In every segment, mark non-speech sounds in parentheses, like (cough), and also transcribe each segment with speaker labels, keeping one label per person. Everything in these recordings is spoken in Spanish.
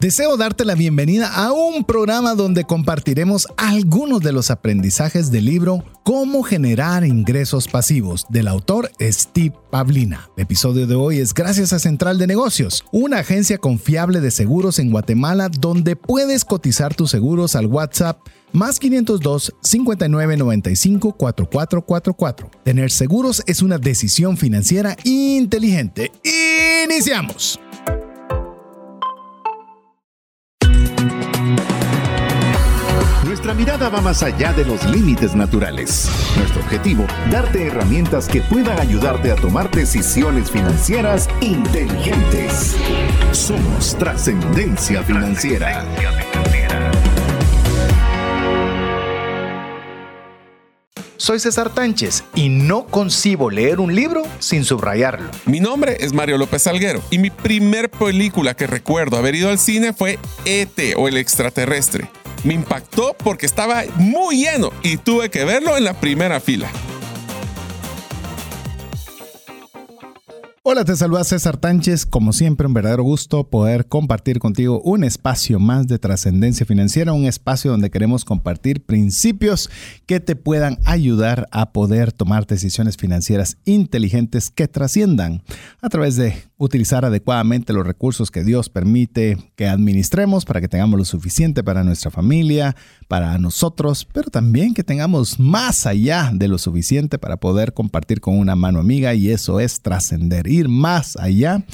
Speaker 1: Deseo darte la bienvenida a un programa donde compartiremos algunos de los aprendizajes del libro Cómo generar ingresos pasivos del autor Steve Pavlina. El episodio de hoy es gracias a Central de Negocios, una agencia confiable de seguros en Guatemala donde puedes cotizar tus seguros al WhatsApp más 502 5995 4444. Tener seguros es una decisión financiera inteligente. Iniciamos.
Speaker 2: Nuestra mirada va más allá de los límites naturales. Nuestro objetivo, darte herramientas que puedan ayudarte a tomar decisiones financieras inteligentes. Somos trascendencia financiera.
Speaker 1: Soy César Tánchez y no concibo leer un libro sin subrayarlo.
Speaker 3: Mi nombre es Mario López Salguero y mi primer película que recuerdo haber ido al cine fue ET o El extraterrestre. Me impactó porque estaba muy lleno y tuve que verlo en la primera fila.
Speaker 1: Hola, te saluda César Tánchez. Como siempre, un verdadero gusto poder compartir contigo un espacio más de trascendencia financiera, un espacio donde queremos compartir principios que te puedan ayudar a poder tomar decisiones financieras inteligentes que trasciendan a través de utilizar adecuadamente los recursos que Dios permite que administremos para que tengamos lo suficiente para nuestra familia, para nosotros, pero también que tengamos más allá de lo suficiente para poder compartir con una mano amiga y eso es trascender ir más allá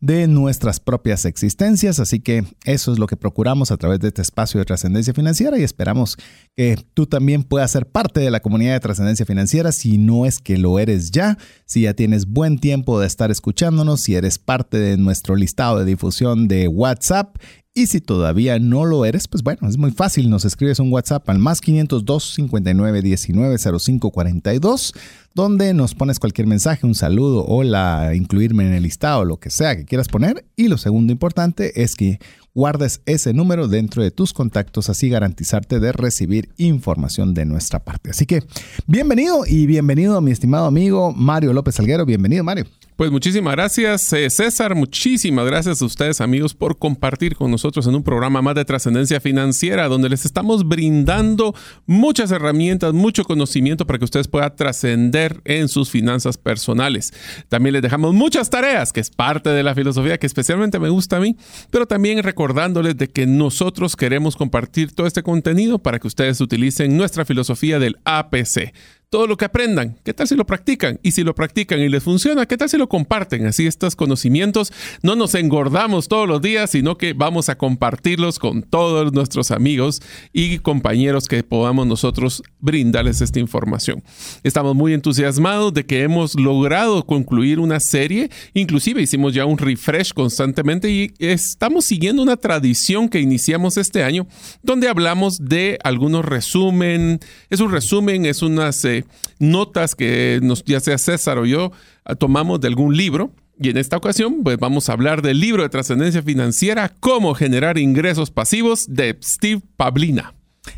Speaker 1: de nuestras propias existencias. Así que eso es lo que procuramos a través de este espacio de trascendencia financiera y esperamos que tú también puedas ser parte de la comunidad de trascendencia financiera si no es que lo eres ya, si ya tienes buen tiempo de estar escuchándonos, si eres parte de nuestro listado de difusión de WhatsApp y si todavía no lo eres, pues bueno, es muy fácil. Nos escribes un WhatsApp al más 502 59 19 05 42, donde nos pones cualquier mensaje, un saludo, hola, incluirme en el listado, lo que sea que quieras poner. Y lo segundo importante es que guardes ese número dentro de tus contactos, así garantizarte de recibir información de nuestra parte. Así que bienvenido y bienvenido mi estimado amigo Mario López Salguero. Bienvenido, Mario.
Speaker 3: Pues muchísimas gracias, eh, César. Muchísimas gracias a ustedes, amigos, por compartir con nosotros en un programa más de trascendencia financiera, donde les estamos brindando muchas herramientas, mucho conocimiento para que ustedes puedan trascender en sus finanzas personales. También les dejamos muchas tareas, que es parte de la filosofía que especialmente me gusta a mí, pero también recordándoles de que nosotros queremos compartir todo este contenido para que ustedes utilicen nuestra filosofía del APC todo lo que aprendan. ¿Qué tal si lo practican? Y si lo practican y les funciona, ¿qué tal si lo comparten? Así estos conocimientos no nos engordamos todos los días, sino que vamos a compartirlos con todos nuestros amigos y compañeros que podamos nosotros brindarles esta información. Estamos muy entusiasmados de que hemos logrado concluir una serie, inclusive hicimos ya un refresh constantemente y estamos siguiendo una tradición que iniciamos este año donde hablamos de algunos resumen, es un resumen, es unas eh, notas que nos, ya sea César o yo ah, tomamos de algún libro. Y en esta ocasión, pues vamos a hablar del libro de trascendencia financiera, Cómo generar ingresos pasivos de Steve Pavlina.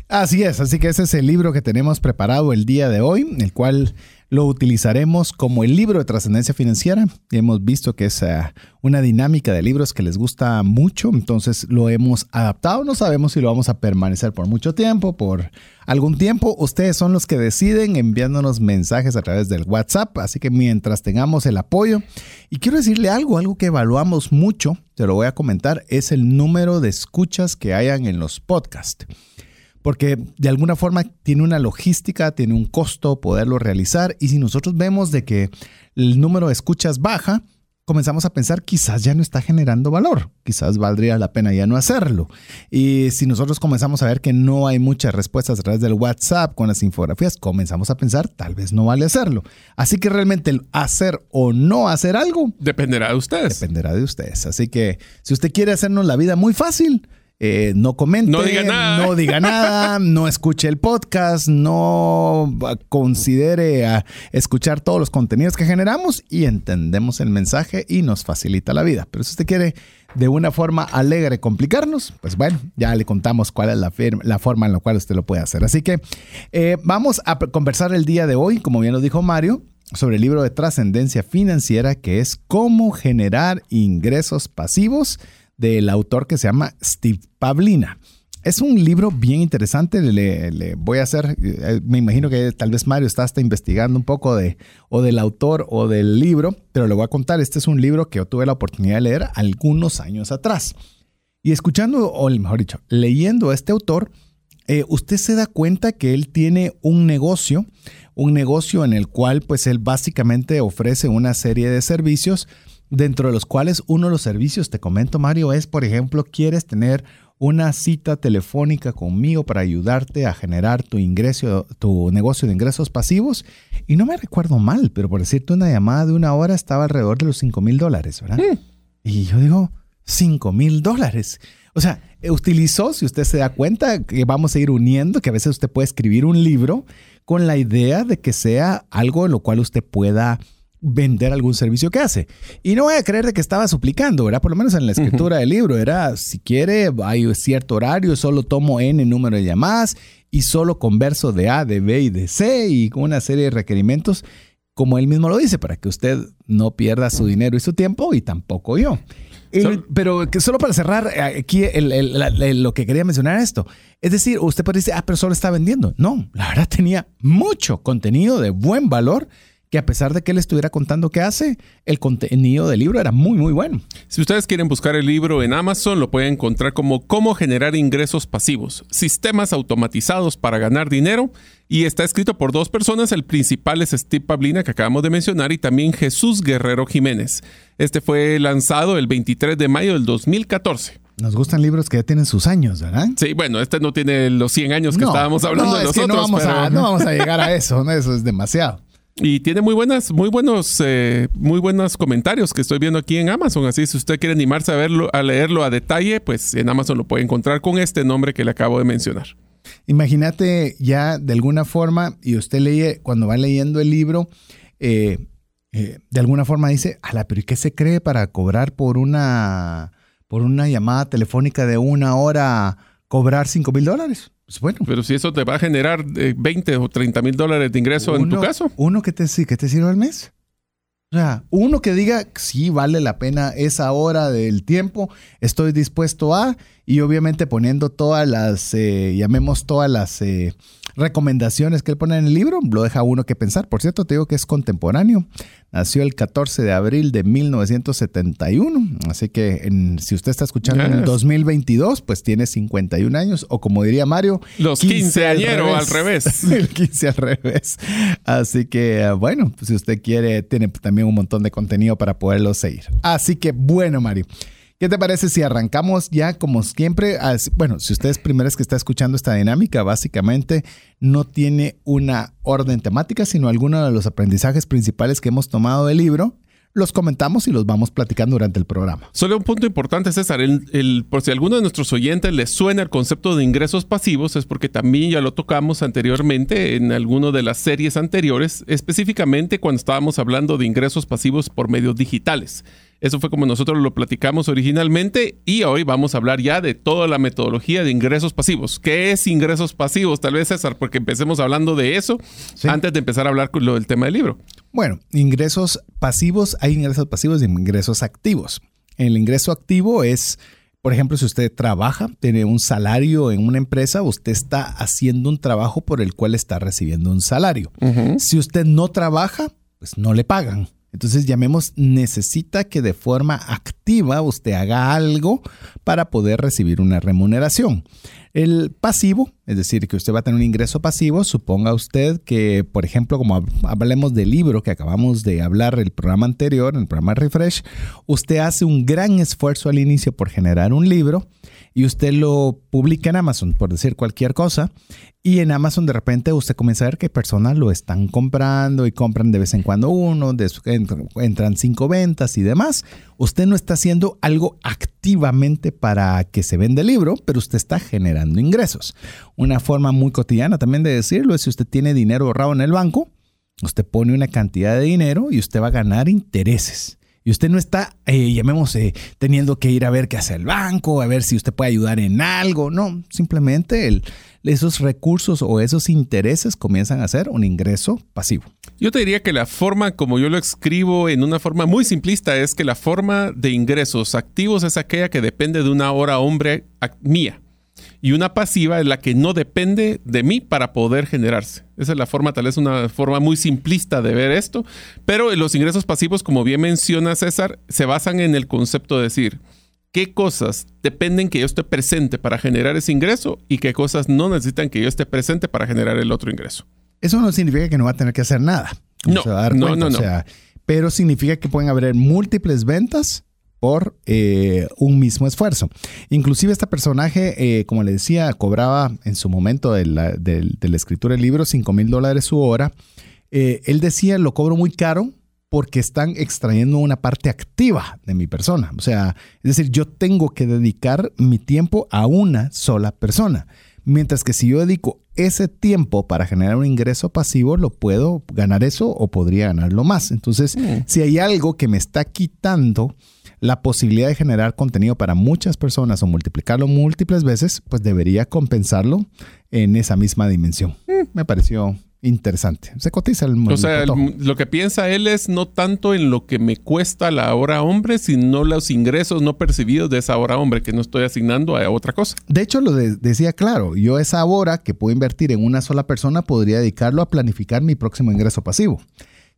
Speaker 1: Así es, así que ese es el libro que tenemos preparado el día de hoy, el cual lo utilizaremos como el libro de trascendencia financiera. Hemos visto que es eh, una dinámica de libros que les gusta mucho, entonces lo hemos adaptado. No sabemos si lo vamos a permanecer por mucho tiempo, por algún tiempo. Ustedes son los que deciden enviándonos mensajes a través del WhatsApp, así que mientras tengamos el apoyo. Y quiero decirle algo, algo que evaluamos mucho, te lo voy a comentar, es el número de escuchas que hayan en los podcasts porque de alguna forma tiene una logística, tiene un costo poderlo realizar y si nosotros vemos de que el número de escuchas baja, comenzamos a pensar quizás ya no está generando valor, quizás valdría la pena ya no hacerlo. Y si nosotros comenzamos a ver que no hay muchas respuestas a través del WhatsApp con las infografías, comenzamos a pensar tal vez no vale hacerlo. Así que realmente el hacer o no hacer algo
Speaker 3: dependerá de ustedes.
Speaker 1: Dependerá de ustedes. Así que si usted quiere hacernos la vida muy fácil, eh, no comente,
Speaker 3: no diga nada,
Speaker 1: no, diga nada, no escuche el podcast, no considere a escuchar todos los contenidos que generamos y entendemos el mensaje y nos facilita la vida. Pero si usted quiere de una forma alegre complicarnos, pues bueno, ya le contamos cuál es la, la forma en la cual usted lo puede hacer. Así que eh, vamos a conversar el día de hoy, como bien lo dijo Mario, sobre el libro de trascendencia financiera que es cómo generar ingresos pasivos del autor que se llama Steve Pavlina. Es un libro bien interesante. Le, voy a hacer, eh, me imagino que tal vez Mario está hasta investigando un poco de o del autor o del libro, pero le voy a contar. Este es un libro que yo tuve la oportunidad de leer algunos años atrás. Y escuchando, o mejor dicho, leyendo a este autor, eh, usted se da cuenta que él tiene un negocio, un negocio en el cual pues él básicamente ofrece una serie de servicios, dentro de los cuales uno de los servicios, te comento Mario, es por ejemplo, quieres tener una cita telefónica conmigo para ayudarte a generar tu ingreso, tu negocio de ingresos pasivos. Y no me recuerdo mal, pero por decirte una llamada de una hora estaba alrededor de los 5 mil dólares, ¿verdad? Mm. Y yo digo, 5 mil dólares. O sea, utilizó, si usted se da cuenta, que vamos a ir uniendo, que a veces usted puede escribir un libro con la idea de que sea algo en lo cual usted pueda vender algún servicio que hace. Y no voy a creer de que estaba suplicando, ¿verdad? Por lo menos en la escritura del libro, era, si quiere, hay cierto horario, solo tomo N número de llamadas y solo converso de A, de B y de C y con una serie de requerimientos, como él mismo lo dice, para que usted no pierda su dinero y su tiempo y tampoco yo. pero que solo para cerrar eh, aquí lo que quería mencionar esto. Es decir, usted puede decir, ah, pero solo está vendiendo. No, la verdad tenía mucho contenido de buen valor que a pesar de que él estuviera contando qué hace, el contenido del libro era muy, muy bueno.
Speaker 3: Si ustedes quieren buscar el libro en Amazon, lo pueden encontrar como Cómo generar ingresos pasivos, sistemas automatizados para ganar dinero. Y está escrito por dos personas. El principal es Steve Pablina, que acabamos de mencionar, y también Jesús Guerrero Jiménez. Este fue lanzado el 23 de mayo del 2014.
Speaker 1: Nos gustan libros que ya tienen sus años, ¿verdad?
Speaker 3: Sí, bueno, este no tiene los 100 años que estábamos hablando de nosotros.
Speaker 1: no, vamos a, no vamos a llegar a eso, eso es demasiado.
Speaker 3: Y tiene muy buenas, muy buenos, eh, muy buenos comentarios que estoy viendo aquí en Amazon. Así, si usted quiere animarse a verlo, a leerlo a detalle, pues en Amazon lo puede encontrar con este nombre que le acabo de mencionar.
Speaker 1: Imagínate ya de alguna forma, y usted lee, cuando va leyendo el libro, eh, eh, de alguna forma dice, ala, pero ¿y qué se cree para cobrar por una, por una llamada telefónica de una hora, cobrar 5 mil dólares?
Speaker 3: Pues bueno. Pero si eso te va a generar 20 eh, o 30 mil dólares de ingreso en tu caso.
Speaker 1: Uno que te, que te sirva al mes. O sea, uno que diga, sí, vale la pena esa hora del tiempo, estoy dispuesto a, y obviamente poniendo todas las, eh, llamemos todas las eh, recomendaciones que él pone en el libro, lo deja uno que pensar. Por cierto, te digo que es contemporáneo. Nació el 14 de abril de 1971. Así que si usted está escuchando en el 2022, pues tiene 51 años. O como diría Mario,
Speaker 3: los 15, añeros al revés. (laughs)
Speaker 1: el 15 al revés. Así que, bueno, pues si usted quiere, tiene también un montón de contenido para poderlo seguir. Así que, bueno, Mario. ¿Qué te parece si arrancamos ya como siempre? Bueno, si usted es primera vez que está escuchando esta dinámica, básicamente no tiene una orden temática, sino algunos de los aprendizajes principales que hemos tomado del libro los comentamos y los vamos platicando durante el programa.
Speaker 3: Solo un punto importante, César, el, por si a alguno de nuestros oyentes les suena el concepto de ingresos pasivos, es porque también ya lo tocamos anteriormente en alguna de las series anteriores, específicamente cuando estábamos hablando de ingresos pasivos por medios digitales. Eso fue como nosotros lo platicamos originalmente y hoy vamos a hablar ya de toda la metodología de ingresos pasivos. ¿Qué es ingresos pasivos? Tal vez César, porque empecemos hablando de eso antes de empezar a hablar con lo del tema del libro.
Speaker 1: Bueno, ingresos pasivos, hay ingresos pasivos y ingresos activos. El ingreso activo es, por ejemplo, si usted trabaja, tiene un salario en una empresa, usted está haciendo un trabajo por el cual está recibiendo un salario. Si usted no trabaja, pues no le pagan. Entonces llamemos, necesita que de forma activa usted haga algo para poder recibir una remuneración. El pasivo, es decir, que usted va a tener un ingreso pasivo, suponga usted que, por ejemplo, como hablemos del libro que acabamos de hablar el programa anterior, el programa Refresh, usted hace un gran esfuerzo al inicio por generar un libro y usted lo publica en Amazon, por decir cualquier cosa, y en Amazon de repente usted comienza a ver que personas lo están comprando y compran de vez en cuando uno, entran cinco ventas y demás. Usted no está haciendo algo activamente para que se venda el libro, pero usted está generando ingresos. Una forma muy cotidiana también de decirlo es si usted tiene dinero ahorrado en el banco, usted pone una cantidad de dinero y usted va a ganar intereses. Y usted no está, eh, llamemos, eh, teniendo que ir a ver qué hace el banco, a ver si usted puede ayudar en algo. No, simplemente esos recursos o esos intereses comienzan a ser un ingreso pasivo.
Speaker 3: Yo te diría que la forma, como yo lo escribo en una forma muy simplista, es que la forma de ingresos activos es aquella que depende de una hora hombre mía. Y una pasiva es la que no depende de mí para poder generarse. Esa es la forma, tal vez una forma muy simplista de ver esto. Pero los ingresos pasivos, como bien menciona César, se basan en el concepto de decir, qué cosas dependen que yo esté presente para generar ese ingreso y qué cosas no necesitan que yo esté presente para generar el otro ingreso.
Speaker 1: Eso no significa que no va a tener que hacer nada.
Speaker 3: No, no, no, no.
Speaker 1: pero significa que pueden haber múltiples ventas por eh, un mismo esfuerzo. Inclusive este personaje, eh, como le decía, cobraba en su momento de la, escritura del libro 5 mil dólares su hora. Eh, él decía, lo cobro muy caro porque están extrayendo una parte activa de mi persona. O sea, es decir, yo tengo que dedicar mi tiempo a una sola persona. Mientras que si yo dedico ese tiempo para generar un ingreso pasivo, lo puedo ganar eso o podría ganarlo más. Entonces, mm. si hay algo que me está quitando la posibilidad de generar contenido para muchas personas o multiplicarlo múltiples veces, pues debería compensarlo en esa misma dimensión. Mm. Me pareció interesante. Se cotiza el
Speaker 3: O sea, lo que piensa él es no tanto en lo que me cuesta la hora hombre, sino los ingresos no percibidos de esa hora hombre que no estoy asignando a otra cosa.
Speaker 1: De hecho, lo decía claro, yo esa hora que puedo invertir en una sola persona podría dedicarlo a planificar mi próximo ingreso pasivo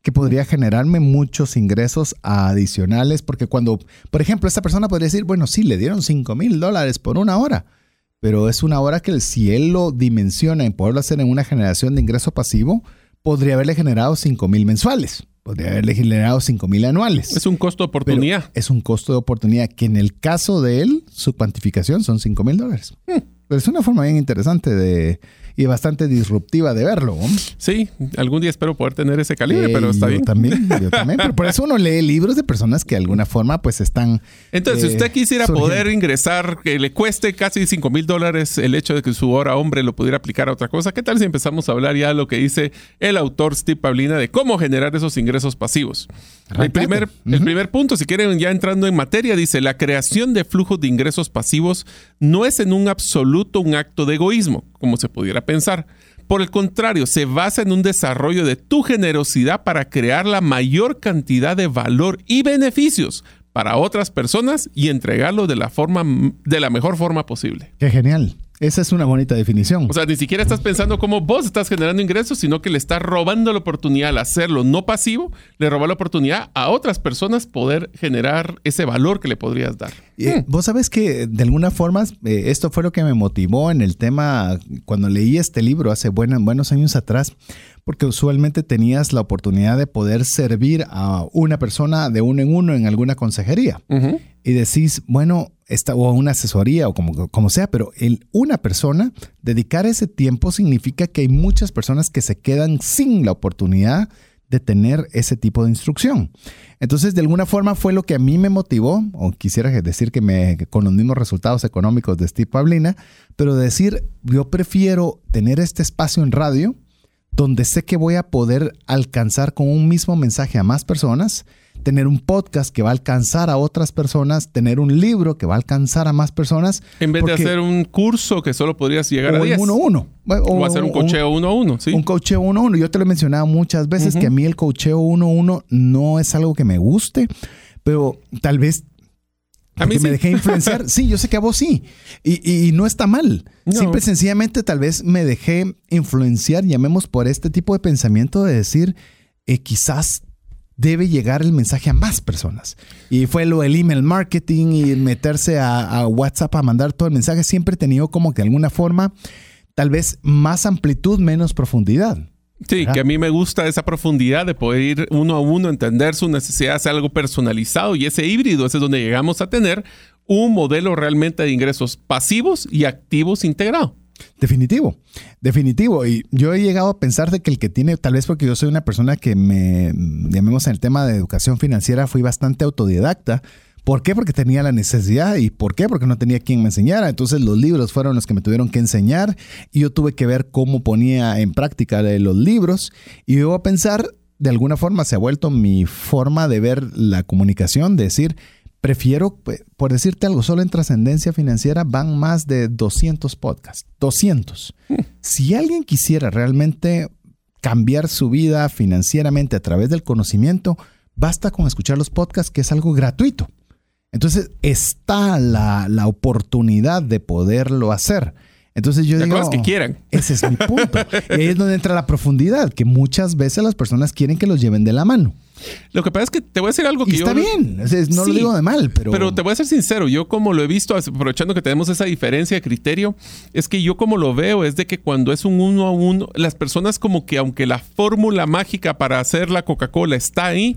Speaker 1: que podría generarme muchos ingresos adicionales, porque cuando, por ejemplo, esta persona podría decir, bueno, sí, le dieron 5 mil dólares por una hora, pero es una hora que si él lo dimensiona en poderlo hacer en una generación de ingreso pasivo, podría haberle generado 5 mil mensuales. Podría haberle generado 5 mil anuales.
Speaker 3: Es un costo de oportunidad.
Speaker 1: es un costo de oportunidad que en el caso de él, su cuantificación son 5 mil dólares. Hmm. Pero es una forma bien interesante de, y bastante disruptiva de verlo.
Speaker 3: Sí, algún día espero poder tener ese calibre, pero está bien.
Speaker 1: También, (laughs) yo también. Pero por eso uno lee libros de personas que de alguna forma pues están...
Speaker 3: Entonces, si usted eh, quisiera poder ingresar, que le cueste casi 5 mil dólares el hecho de que su hora hombre lo pudiera aplicar a otra cosa, ¿qué tal si empezamos a hablar ya de lo que dice el autor Steve Pablina de cómo generar esos ingresos pasivos? El primer, el primer punto, si quieren ya entrando en materia, dice, la creación de flujos de ingresos pasivos no es en un absoluto un acto de egoísmo, como se pudiera pensar. Por el contrario, se basa en un desarrollo de tu generosidad para crear la mayor cantidad de valor y beneficios para otras personas y entregarlo de la forma de la mejor forma posible.
Speaker 1: Qué genial. Esa es una bonita definición.
Speaker 3: O sea, ni siquiera estás pensando cómo vos estás generando ingresos, sino que le estás robando la oportunidad al hacerlo no pasivo, le roba la oportunidad a otras personas poder generar ese valor que le podrías dar.
Speaker 1: Hmm. Vos sabes que de alguna forma eh, esto fue lo que me motivó en el tema cuando leí este libro hace buenos años atrás, porque usualmente tenías la oportunidad de poder servir a una persona de uno en uno en alguna consejería. Y decís, bueno, esta, o una asesoría o como, como sea, pero el, una persona, dedicar ese tiempo significa que hay muchas personas que se quedan sin la oportunidad de tener ese tipo de instrucción. Entonces, de alguna forma fue lo que a mí me motivó, o quisiera decir que me, con los mismos resultados económicos de Steve Pablina, pero decir, yo prefiero tener este espacio en radio donde sé que voy a poder alcanzar con un mismo mensaje a más personas tener un podcast que va a alcanzar a otras personas, tener un libro que va a alcanzar a más personas.
Speaker 3: En vez de hacer un curso que solo podrías llegar a 10.
Speaker 1: uno uno.
Speaker 3: O, hacer un cocheo uno a uno, sí.
Speaker 1: Un cocheo uno a uno. Yo te lo he mencionado muchas veces que a mí el cocheo uno a uno no es algo que me guste, pero tal vez a mí me dejé influenciar. (laughs) sí, yo sé que a vos sí. Y, no está mal. Simple sencillamente tal vez me dejé influenciar, llamemos por este tipo de pensamiento de decir, eh, quizás debe llegar el mensaje a más personas. Y fue lo del email marketing y meterse a, WhatsApp a mandar todo el mensaje. Siempre he tenido como que de alguna forma, tal vez más amplitud, menos profundidad.
Speaker 3: Sí, que a mí me gusta esa profundidad de poder ir uno a uno, entender su necesidad, hacer algo personalizado y ese híbrido, ese es donde llegamos a tener un modelo realmente de ingresos pasivos y activos integrado.
Speaker 1: Definitivo, definitivo. Y yo he llegado a pensar de que el que tiene, tal vez porque yo soy una persona que me, llamemos en el tema de educación financiera, fui bastante autodidacta. ¿Por qué? Porque tenía la necesidad. ¿Y por qué? Porque no tenía quien me enseñara. Entonces los libros fueron los que me tuvieron que enseñar y yo tuve que ver cómo ponía en práctica los libros. Y yo a pensar de alguna forma se ha vuelto mi forma de ver la comunicación, de decir, prefiero, pues, por decirte algo, solo en trascendencia financiera van más de 200 podcasts, 200. Hmm. (laughs) Si alguien quisiera realmente cambiar su vida financieramente a través del conocimiento, basta con escuchar los podcasts, que es algo gratuito. Entonces está la, la oportunidad de poderlo hacer. Entonces yo digo,
Speaker 3: que quieran.
Speaker 1: Ese es mi punto. (laughs) y ahí es donde entra la profundidad, que muchas veces las personas quieren que los lleven de la mano.
Speaker 3: Lo que pasa es que te voy a decir algo que
Speaker 1: y
Speaker 3: yo...
Speaker 1: Está bien, no lo digo de mal, pero...
Speaker 3: Pero te voy a ser sincero, yo como lo he visto, aprovechando que tenemos esa diferencia de criterio, es que yo como lo veo es de que cuando es un uno a uno, las personas como que aunque la fórmula mágica para hacer la Coca-Cola está ahí,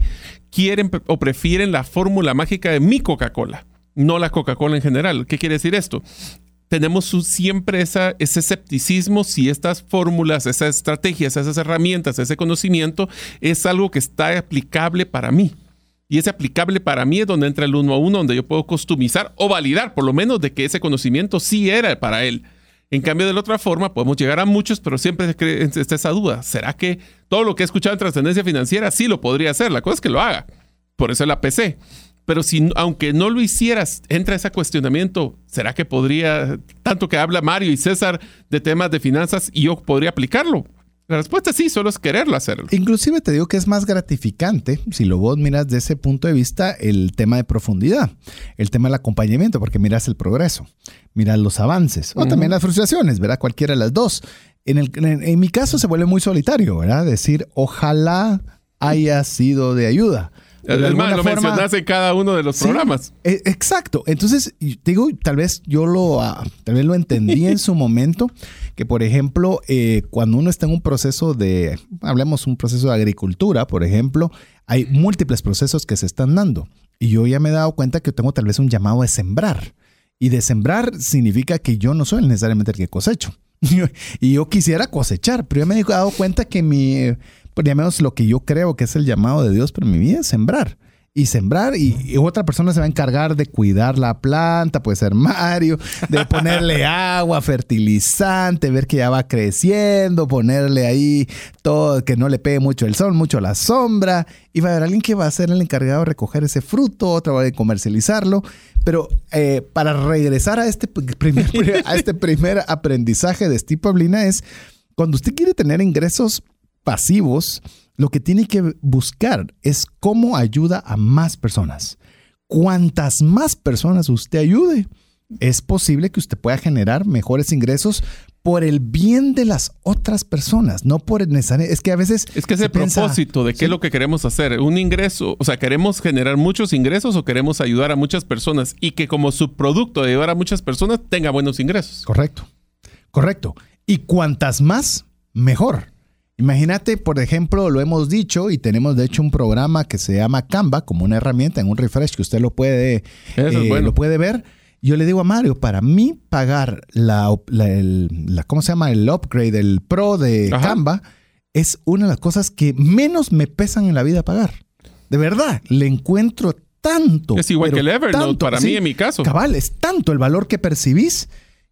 Speaker 3: quieren o prefieren la fórmula mágica de mi Coca-Cola no la Coca-Cola en general. ¿Qué quiere decir esto? Tenemos siempre ese escepticismo si estas fórmulas, esas estrategias, esas herramientas, ese conocimiento es algo que está aplicable para mí. Y ese aplicable para mí es donde entra el uno a uno, donde yo puedo customizar o validar, por lo menos, de que ese conocimiento sí era para él. En cambio, de la otra forma, podemos llegar a muchos, pero siempre está esa duda. ¿Será que todo lo que he escuchado en trascendencia financiera sí lo podría hacer? La cosa es que lo haga. Por eso la PC. Pero si, aunque no lo hicieras, entra ese cuestionamiento, ¿será que podría, tanto que habla Mario y César de temas de finanzas, y yo podría aplicarlo? La respuesta es sí, solo es quererlo hacerlo.
Speaker 1: Inclusive te digo que es más gratificante, si lo vos miras de ese punto de vista, el tema de profundidad, el tema del acompañamiento, porque miras el progreso, miras los avances, o también las frustraciones, ¿verdad? Cualquiera de las dos. En, el, en mi caso se vuelve muy solitario, ¿verdad? Decir, ojalá haya sido de ayuda
Speaker 3: lo mencionas en cada uno de los programas.
Speaker 1: E, exacto. Entonces, digo, tal vez yo lo, ah, tal vez lo entendí en su (laughs) momento, que por ejemplo, eh, cuando uno está en un proceso de, hablemos un proceso de agricultura, por ejemplo, hay múltiples procesos que se están dando. Y yo ya me he dado cuenta que tengo tal vez un llamado de sembrar. Y de sembrar significa que yo no soy necesariamente el que cosecho. (laughs) y yo quisiera cosechar, pero ya me he dado cuenta que mi por menos lo que yo creo que es el llamado de Dios para mi vida es sembrar. Y sembrar, y, otra persona se va a encargar de cuidar la planta, puede ser Mario, de ponerle (laughs) agua, fertilizante, ver que ya va creciendo, ponerle ahí todo, que no le pegue mucho el sol, mucho la sombra. Y va a haber alguien que va a ser el encargado de recoger ese fruto, otro va a comercializarlo. Pero eh, para regresar a este, primer, (laughs) a este primer aprendizaje de Steve Pablina es, cuando usted quiere tener ingresos pasivos, lo que tiene que buscar es cómo ayuda a más personas. Cuantas más personas usted ayude, es posible que usted pueda generar mejores ingresos por el bien de las otras personas, no por el necesario. Es que a veces.
Speaker 3: Es que es el propósito de qué es lo que queremos hacer. Un ingreso, o sea, queremos generar muchos ingresos o queremos ayudar a muchas personas y que como subproducto de ayudar a muchas personas tenga buenos ingresos.
Speaker 1: Correcto, correcto. Y cuantas más, mejor. Imagínate, por ejemplo, lo hemos dicho y tenemos de hecho un programa que se llama Canva como una herramienta en un refresh que usted lo puede, eh, lo puede ver. Yo le digo a Mario, para mí pagar la, el, ¿cómo se llama? El upgrade, el pro de Canva es una de las cosas que menos me pesan en la vida pagar. De verdad, le encuentro tanto.
Speaker 3: Es igual que el Evernote para mí en mi caso.
Speaker 1: Cabal, es tanto el valor que percibís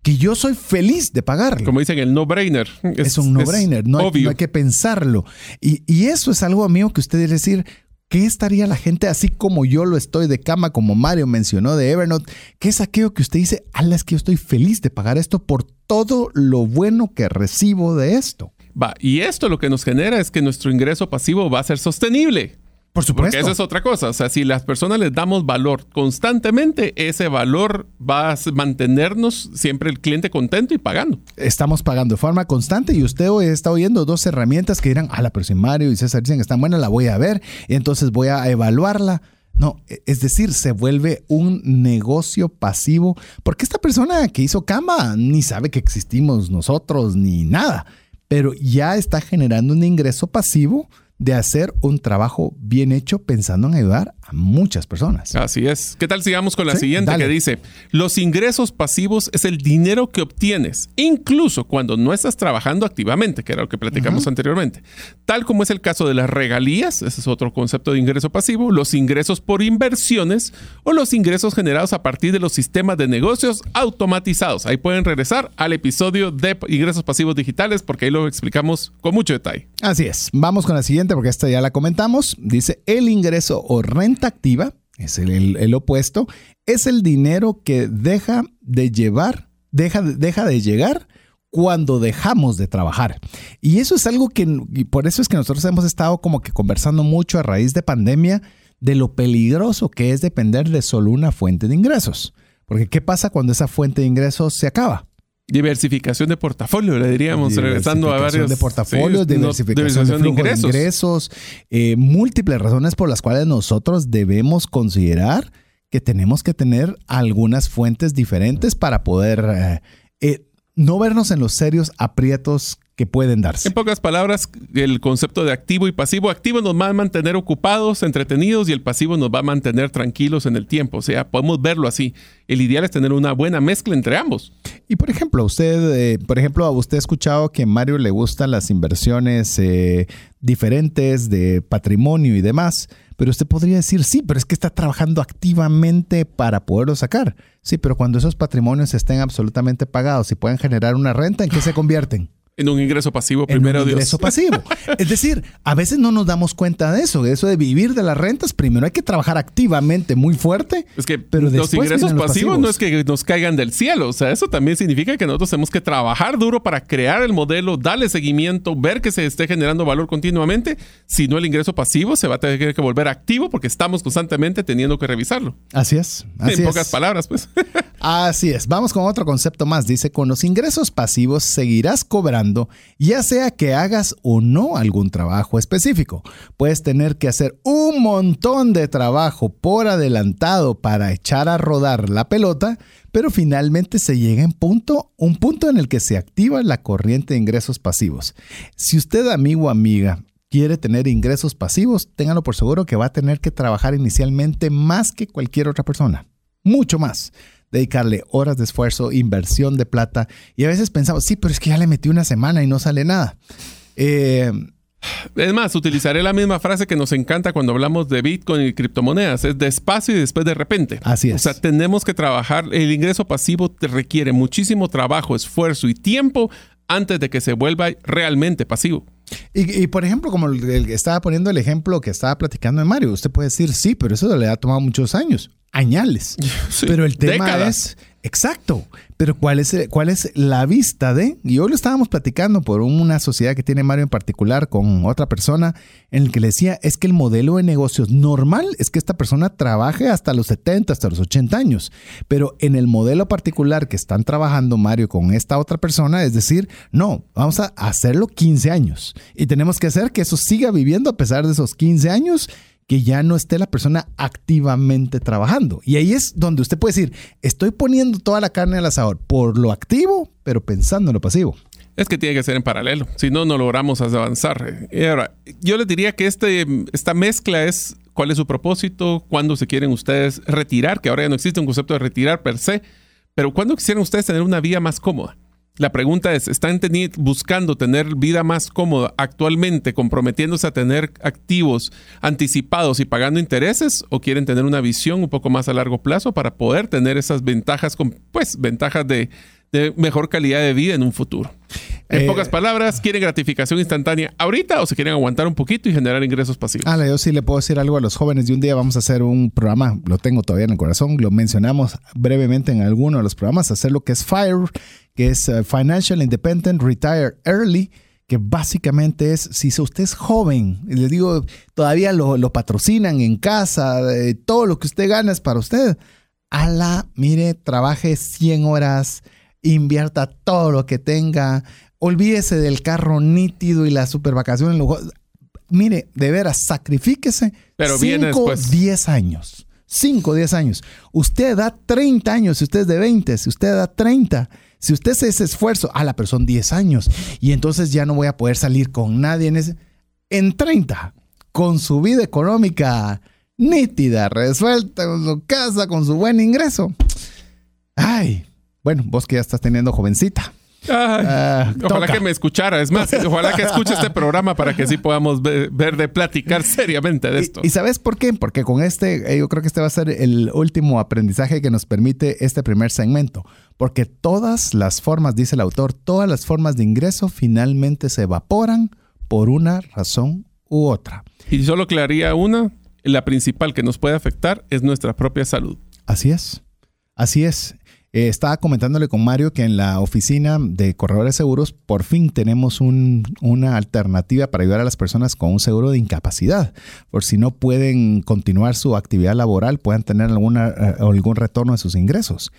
Speaker 1: que yo soy feliz de pagarlo.
Speaker 3: Como dicen, el no-brainer.
Speaker 1: Es, un no-brainer, no, hay que pensarlo. Y, eso es algo mío que usted debe decir, ¿qué estaría la gente así como yo lo estoy de cama, como Mario mencionó de Evernote? ¿Qué es aquello que usted dice, ala, es que yo estoy feliz de pagar esto por todo lo bueno que recibo de esto?
Speaker 3: Va, y esto lo que nos genera es que nuestro ingreso pasivo va a ser sostenible.
Speaker 1: Por supuesto. Porque
Speaker 3: esa es otra cosa. O sea, si las personas les damos valor constantemente, ese valor va a mantenernos siempre el cliente contento y pagando.
Speaker 1: Estamos pagando de forma constante y usted hoy está oyendo dos herramientas que dirán, la pero si Mario y César dicen que están buenas, la voy a ver y entonces voy a evaluarla. No, e, es decir, se vuelve un negocio pasivo porque esta persona que hizo Cama ni sabe que existimos nosotros ni nada, pero ya está generando un ingreso pasivo de hacer un trabajo bien hecho pensando en ayudar a muchas personas.
Speaker 3: Así es. ¿Qué tal sigamos con la siguiente que dice, los ingresos pasivos es el dinero que obtienes, incluso cuando no estás trabajando activamente, que era lo que platicamos anteriormente, tal como es el caso de las regalías, ese es otro concepto de ingreso pasivo, los ingresos por inversiones o los ingresos generados a partir de los sistemas de negocios automatizados. Ahí pueden regresar al episodio de ingresos pasivos digitales porque ahí lo explicamos con mucho detalle.
Speaker 1: Así es. Vamos con la siguiente porque esta ya la comentamos, dice el ingreso o renta activa, es el, el opuesto, es el dinero que deja de llevar, deja, deja de llegar cuando dejamos de trabajar. Y eso es algo que, y por eso es que nosotros hemos estado como que conversando mucho a raíz de pandemia de lo peligroso que es depender de solo una fuente de ingresos. Porque ¿qué pasa cuando esa fuente de ingresos se acaba?
Speaker 3: Diversificación de portafolio, le diríamos, regresando a varios.
Speaker 1: de portafolios, diversificación, de, ingresos, eh, múltiples razones por las cuales nosotros debemos considerar que tenemos que tener algunas fuentes diferentes para poder eh, eh, no vernos en los serios aprietos que pueden darse.
Speaker 3: En pocas palabras, el concepto de activo y pasivo. Activo nos va a mantener ocupados, entretenidos y el pasivo nos va a mantener tranquilos en el tiempo. O sea, podemos verlo así. El ideal es tener una buena mezcla entre ambos.
Speaker 1: Y por ejemplo, usted, eh, por ejemplo, usted ha escuchado que a Mario le gustan las inversiones eh, diferentes de patrimonio y demás. Pero usted podría decir, sí, pero es que está trabajando activamente para poderlo sacar. Sí, pero cuando esos patrimonios estén absolutamente pagados y puedan generar una renta, ¿en qué se convierten?
Speaker 3: En un ingreso pasivo, primero
Speaker 1: en un ingreso pasivo. (laughs) Es decir, a veces no nos damos cuenta de eso, de eso de vivir de las rentas. Primero hay que trabajar activamente, muy fuerte.
Speaker 3: Es que pero los ingresos pasivos, no es que nos caigan del cielo. O sea, eso también significa que nosotros tenemos que trabajar duro para crear el modelo, darle seguimiento, ver que se esté generando valor continuamente. Si no, el ingreso pasivo se va a tener que volver activo porque estamos constantemente teniendo que revisarlo.
Speaker 1: Así es. en
Speaker 3: pocas palabras, pues. (laughs)
Speaker 1: Así es. Vamos con otro concepto más. Dice, con los ingresos pasivos seguirás cobrando ya sea que hagas o no algún trabajo específico. Puedes tener que hacer un montón de trabajo por adelantado para echar a rodar la pelota, pero finalmente se llega en punto, un punto en el que se activa la corriente de ingresos pasivos. Si usted, amigo o amiga, quiere tener ingresos pasivos, téngalo por seguro que va a tener que trabajar inicialmente más que cualquier otra persona. Mucho más dedicarle horas de esfuerzo, inversión de plata. Y a veces pensamos, sí, pero es que ya le metí una semana y no sale nada.
Speaker 3: Eh, es más, utilizaré la misma frase que nos encanta cuando hablamos de Bitcoin y criptomonedas. Es despacio y después de repente.
Speaker 1: Así es.
Speaker 3: O sea, tenemos que trabajar. El ingreso pasivo te requiere muchísimo trabajo, esfuerzo y tiempo antes de que se vuelva realmente pasivo.
Speaker 1: Y, por ejemplo, como el, el, estaba poniendo el ejemplo que estaba platicando de Mario, usted puede decir, sí, pero eso le ha tomado muchos años añales. (laughs) pero el tema es, exacto, pero ¿cuál es, ¿cuál es la vista de? Y hoy lo estábamos platicando por una sociedad que tiene Mario en particular con otra persona, en el que le decía, es que el modelo de negocios normal es que esta persona trabaje hasta los 70, hasta los 80 años, pero en el modelo particular que están trabajando Mario con esta otra persona, es decir, no, vamos a hacerlo 15 años y tenemos que hacer que eso siga viviendo a pesar de esos 15 años que ya no esté la persona activamente trabajando. Y ahí es donde usted puede decir, estoy poniendo toda la carne al asador por lo activo, pero pensando en lo pasivo.
Speaker 3: Es que tiene que ser en paralelo, si no, no logramos avanzar. Y ahora, yo les diría que este, esta mezcla es cuál es su propósito, cuándo se quieren ustedes retirar, que ahora ya no existe un concepto de retirar per se, pero cuándo quisieran ustedes tener una vida más cómoda. La pregunta es, ¿están buscando tener vida más cómoda actualmente, comprometiéndose a tener activos anticipados y pagando intereses? ¿O quieren tener una visión un poco más a largo plazo para poder tener esas ventajas, pues ventajas de, mejor calidad de vida en un futuro? En eh, pocas palabras, ¿quieren gratificación instantánea ahorita o se quieren aguantar un poquito y generar ingresos pasivos?
Speaker 1: Ah, yo sí le puedo decir algo a los jóvenes. De un día vamos a hacer un programa, lo tengo todavía en el corazón, lo mencionamos brevemente en alguno de los programas, hacer lo que es FIRE que es eh, Financial Independent Retire Early, que básicamente es, si usted es joven, y le digo, todavía lo, patrocinan en casa, todo lo que usted gana es para usted, ala, mire, trabaje 100 horas, invierta todo lo que tenga, olvídese del carro nítido y la super vacación. Mire, de veras, sacrifíquese
Speaker 3: Pero 5,
Speaker 1: 10 años. 5, 10 años. Usted da 30 años, si usted es de 20, si usted da 30, si usted hace ese esfuerzo, a la persona 10 años y entonces ya no voy a poder salir con nadie en ese. En 30, con su vida económica nítida, resuelta, con su casa, con su buen ingreso. Ay, bueno, vos que ya estás teniendo jovencita.
Speaker 3: Ah, ojalá que me escuchara. Es más, ojalá que escuche este programa para que sí podamos ver, de platicar (laughs) seriamente de esto.
Speaker 1: ¿Y, sabes por qué? Porque con este, eh, yo creo que este va a ser el último aprendizaje que nos permite este primer segmento. Porque todas las formas, dice el autor, todas las formas de ingreso finalmente se evaporan por una razón u otra.
Speaker 3: Y solo haría una, la principal que nos puede afectar es nuestra propia salud.
Speaker 1: Así es. Así es. Eh, estaba comentándole con Mario que en la oficina de corredores seguros por fin tenemos una alternativa para ayudar a las personas con un seguro de incapacidad. Por si no pueden continuar su actividad laboral, puedan tener eh, algún retorno de sus ingresos.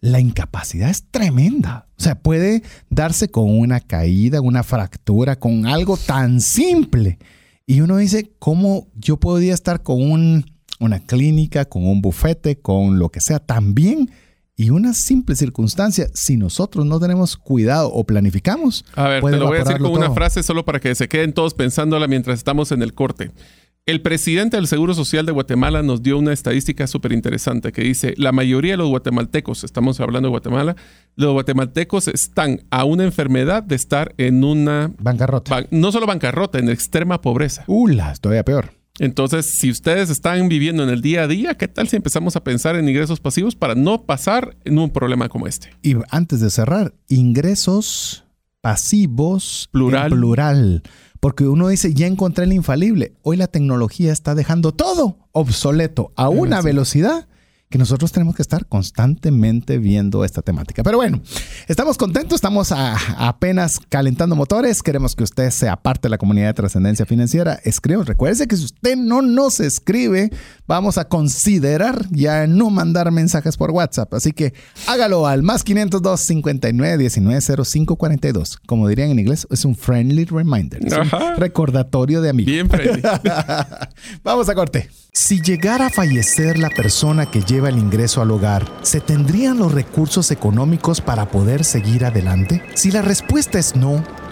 Speaker 1: La incapacidad es tremenda. O sea, puede darse con una caída, una fractura, con algo tan simple. Y uno dice, ¿cómo yo podría estar con una clínica, con un bufete, con lo que sea, también? Y una simple circunstancia, si nosotros no tenemos cuidado o planificamos.
Speaker 3: A ver, te lo voy a decir con una frase solo para que se queden todos pensándola mientras estamos en el corte. El presidente del Seguro Social de Guatemala nos dio una estadística súper interesante que dice, la mayoría de los guatemaltecos, estamos hablando de Guatemala, los guatemaltecos están a una enfermedad de estar en una...
Speaker 1: Bancarrota.
Speaker 3: no solo bancarrota, en extrema pobreza.
Speaker 1: Ula, todavía peor.
Speaker 3: Entonces, si ustedes están viviendo en el día a día, ¿qué tal si empezamos a pensar en ingresos pasivos para no pasar en un problema como este?
Speaker 1: Y antes de cerrar, ingresos pasivos
Speaker 3: plural.
Speaker 1: plural. Porque uno dice, ya encontré el infalible. Hoy la tecnología está dejando todo obsoleto a una velocidad que nosotros tenemos que estar constantemente viendo esta temática. Pero bueno, estamos contentos, estamos apenas calentando motores. Queremos que usted sea parte de la comunidad de trascendencia financiera. Escribe, recuerde que si usted no nos escribe, vamos a considerar ya no mandar mensajes por WhatsApp. Así que hágalo al más 502 59 19 05 42. Como dirían en inglés, es un friendly reminder. recordatorio de amigos.
Speaker 3: Bien friendly. (laughs)
Speaker 1: vamos a corte. Si llegara a fallecer la persona que lleva el ingreso al hogar, ¿se tendrían los recursos económicos para poder seguir adelante? Si la respuesta es no,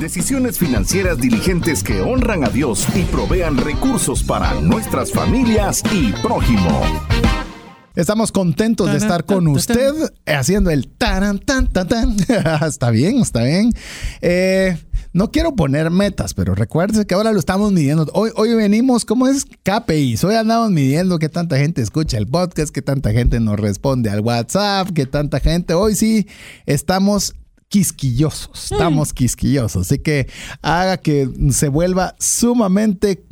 Speaker 2: Decisiones financieras diligentes que honran a Dios y provean recursos para nuestras familias y prójimo.
Speaker 1: Estamos contentos de estar con usted haciendo el taran tan tan tan. (laughs) está bien, está bien. Eh, no quiero poner metas, pero recuerde que ahora lo estamos midiendo. Hoy, hoy venimos, ¿cómo es? KPIs. Hoy andamos midiendo qué tanta gente escucha el podcast, qué tanta gente nos responde al WhatsApp, qué tanta gente. Hoy sí estamos quisquillosos, estamos quisquillosos. Así que haga que se vuelva sumamente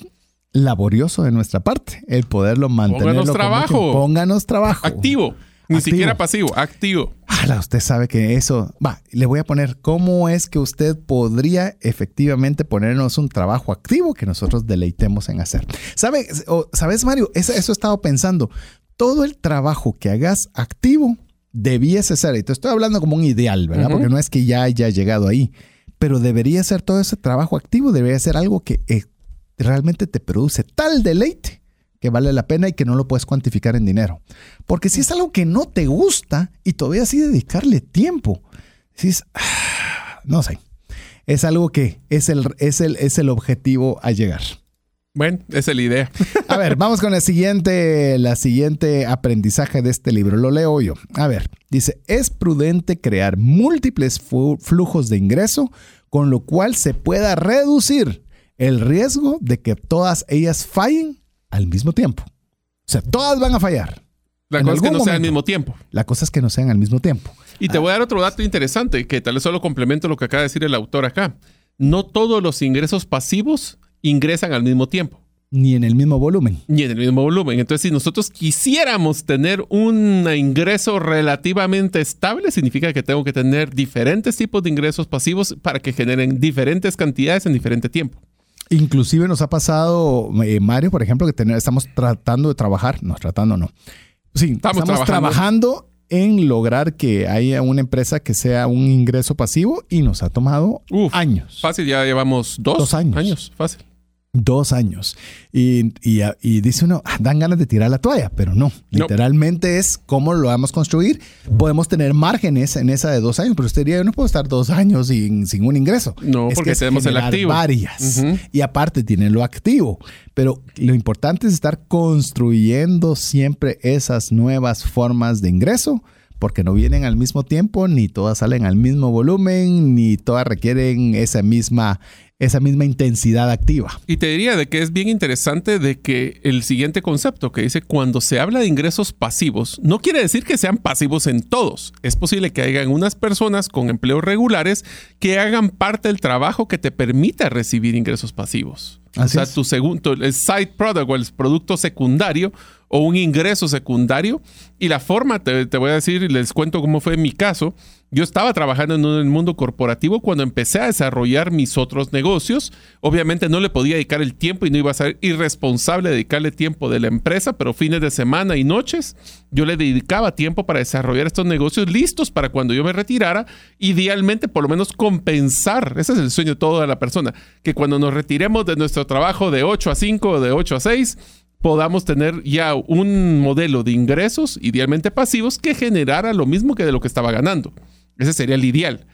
Speaker 1: laborioso de nuestra parte el poderlo mantener.
Speaker 3: Pónganos trabajo.
Speaker 1: pónganos trabajo.
Speaker 3: Activo. Ni siquiera pasivo, activo.
Speaker 1: usted sabe que eso, va, le voy a poner cómo es que usted podría efectivamente ponernos un trabajo activo que nosotros deleitemos en hacer. ¿Sabe, ¿Sabes, Mario? Eso, eso he estado pensando. Todo el trabajo que hagas activo debiese ser, y te estoy hablando como un ideal, ¿verdad? Porque no es que ya haya llegado ahí, pero debería ser todo ese trabajo activo, debería ser algo que eh, realmente te produce tal deleite que vale la pena y que no lo puedes cuantificar en dinero. Porque si es algo que no te gusta y todavía así dedicarle tiempo, si es, no sé, es algo que es el, es el, es el objetivo a llegar.
Speaker 3: Bueno, esa es la idea.
Speaker 1: A ver, vamos con el siguiente, la siguiente aprendizaje de este libro. Lo leo yo. A ver, dice, es prudente crear múltiples flujos de ingreso, con lo cual se pueda reducir el riesgo de que todas ellas fallen al mismo tiempo. O sea, todas van a fallar.
Speaker 3: La cosa es que no sean al mismo tiempo.
Speaker 1: La cosa es que no sean al mismo tiempo.
Speaker 3: Y te voy a dar otro dato interesante, que tal vez solo complemento lo que acaba de decir el autor acá. No todos los ingresos pasivos ingresan al mismo tiempo.
Speaker 1: Ni en el mismo volumen.
Speaker 3: Ni en el mismo volumen. Entonces, si nosotros quisiéramos tener un ingreso relativamente estable, significa que tengo que tener diferentes tipos de ingresos pasivos para que generen diferentes cantidades en diferente tiempo.
Speaker 1: Inclusive nos ha pasado, eh, Mario, por ejemplo, que estamos tratando de trabajar, no, tratando no. Sí, estamos, trabajando en lograr que haya una empresa que sea un ingreso pasivo y nos ha tomado años.
Speaker 3: Fácil, ya llevamos dos, años. años. Fácil.
Speaker 1: Dos años. Y, y- y dice uno, "Ah, dan ganas de tirar la toalla, pero no.
Speaker 3: No.
Speaker 1: Literalmente es cómo lo vamos a construir. Podemos tener márgenes en esa de dos años, pero usted diría, yo no puedo estar dos años sin, sin un ingreso.
Speaker 3: No,
Speaker 1: Es
Speaker 3: porque tenemos el activo.
Speaker 1: Varias. Y aparte tiene lo activo. Pero lo importante es estar construyendo siempre esas nuevas formas de ingreso. Porque no vienen al mismo tiempo, ni todas salen al mismo volumen, ni todas requieren esa misma, esa misma intensidad activa.
Speaker 3: Y te diría de que es bien interesante de que el siguiente concepto que dice cuando se habla de ingresos pasivos, no quiere decir que sean pasivos en todos. Es posible que hayan unas personas con empleos regulares que hagan parte del trabajo que te permita recibir ingresos pasivos. o
Speaker 1: Así
Speaker 3: sea,
Speaker 1: es.
Speaker 3: tu segundo, el side product o el producto secundario un ingreso secundario. Y la forma, te, te voy a decir, les cuento cómo fue mi caso. Yo estaba trabajando en el mundo corporativo cuando empecé a desarrollar mis otros negocios. Obviamente no le podía dedicar el tiempo y no iba a ser irresponsable dedicarle tiempo de la empresa, pero fines de semana y noches yo le dedicaba tiempo para desarrollar estos negocios listos para cuando yo me retirara, idealmente por lo menos compensar, ese es el sueño de toda la persona, que cuando nos retiremos de nuestro trabajo de 8 a 5 o de 8 a 6, podamos tener ya un modelo de ingresos, idealmente pasivos, que generara lo mismo que de lo que estaba ganando. Ese sería el ideal.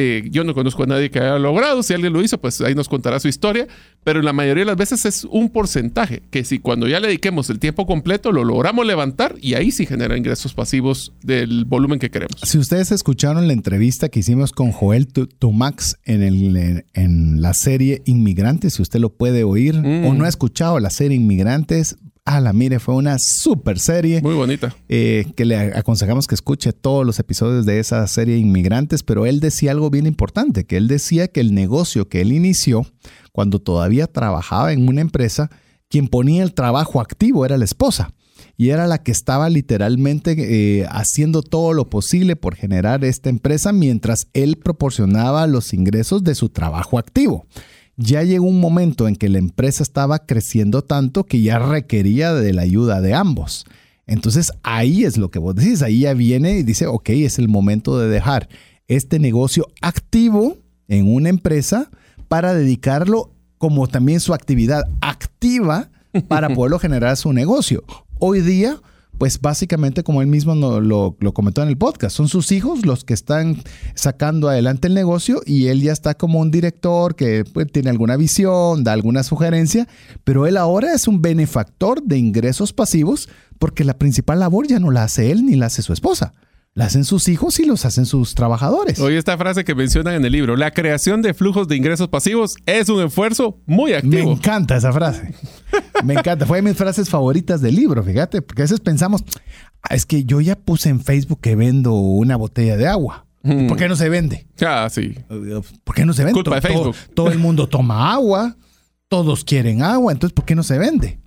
Speaker 3: Eh, yo no conozco a nadie que haya logrado. Si alguien lo hizo, pues ahí nos contará su historia. Pero la mayoría de las veces es un porcentaje que si cuando ya le dediquemos el tiempo completo lo logramos levantar y ahí sí genera ingresos pasivos del volumen que queremos.
Speaker 1: Si ustedes escucharon la entrevista que hicimos con Joel Tumax en, el, en la serie Inmigrantes, si usted lo puede oír
Speaker 3: Mm.
Speaker 1: o no ha escuchado la serie Inmigrantes, a la mire, fue una super serie.
Speaker 3: Muy bonita.
Speaker 1: eh, que le aconsejamos que escuche todos los episodios de esa serie Inmigrantes, pero él decía algo bien importante, que él decía que el negocio que él inició cuando todavía trabajaba en una empresa, quien ponía el trabajo activo era la esposa. Y era la que estaba literalmente eh, haciendo todo lo posible por generar esta empresa mientras él proporcionaba los ingresos de su trabajo activo ya llegó un momento en que la empresa estaba creciendo tanto que ya requería de la ayuda de ambos. Entonces ahí es lo que vos decís, ahí ya viene y dice, ok, es el momento de dejar este negocio activo en una empresa para dedicarlo como también su actividad activa para (laughs) poderlo generar su negocio. Hoy día, pues básicamente como él mismo lo comentó en el podcast, son sus hijos los que están sacando adelante el negocio y él ya está como un director que pues, tiene alguna visión, da alguna sugerencia, pero él ahora es un benefactor de ingresos pasivos porque la principal labor ya no la hace él ni la hace su esposa. La hacen sus hijos y los hacen sus trabajadores.
Speaker 3: Oye, esta frase que mencionan en el libro, la creación de flujos de ingresos pasivos es un esfuerzo muy
Speaker 1: Me
Speaker 3: activo.
Speaker 1: encanta esa frase. Me encanta. Fue de mis frases favoritas del libro, fíjate, porque a veces pensamos, "Ah, es que yo ya puse en Facebook que vendo una botella de agua.
Speaker 3: Mm.
Speaker 1: ¿Por qué no se vende?
Speaker 3: Ah, sí.
Speaker 1: ¿Por qué no se vende?
Speaker 3: Culpa de
Speaker 1: Todo-
Speaker 3: Facebook.
Speaker 1: Todo, todo el mundo toma agua, todos quieren agua, entonces ¿por qué no se vende?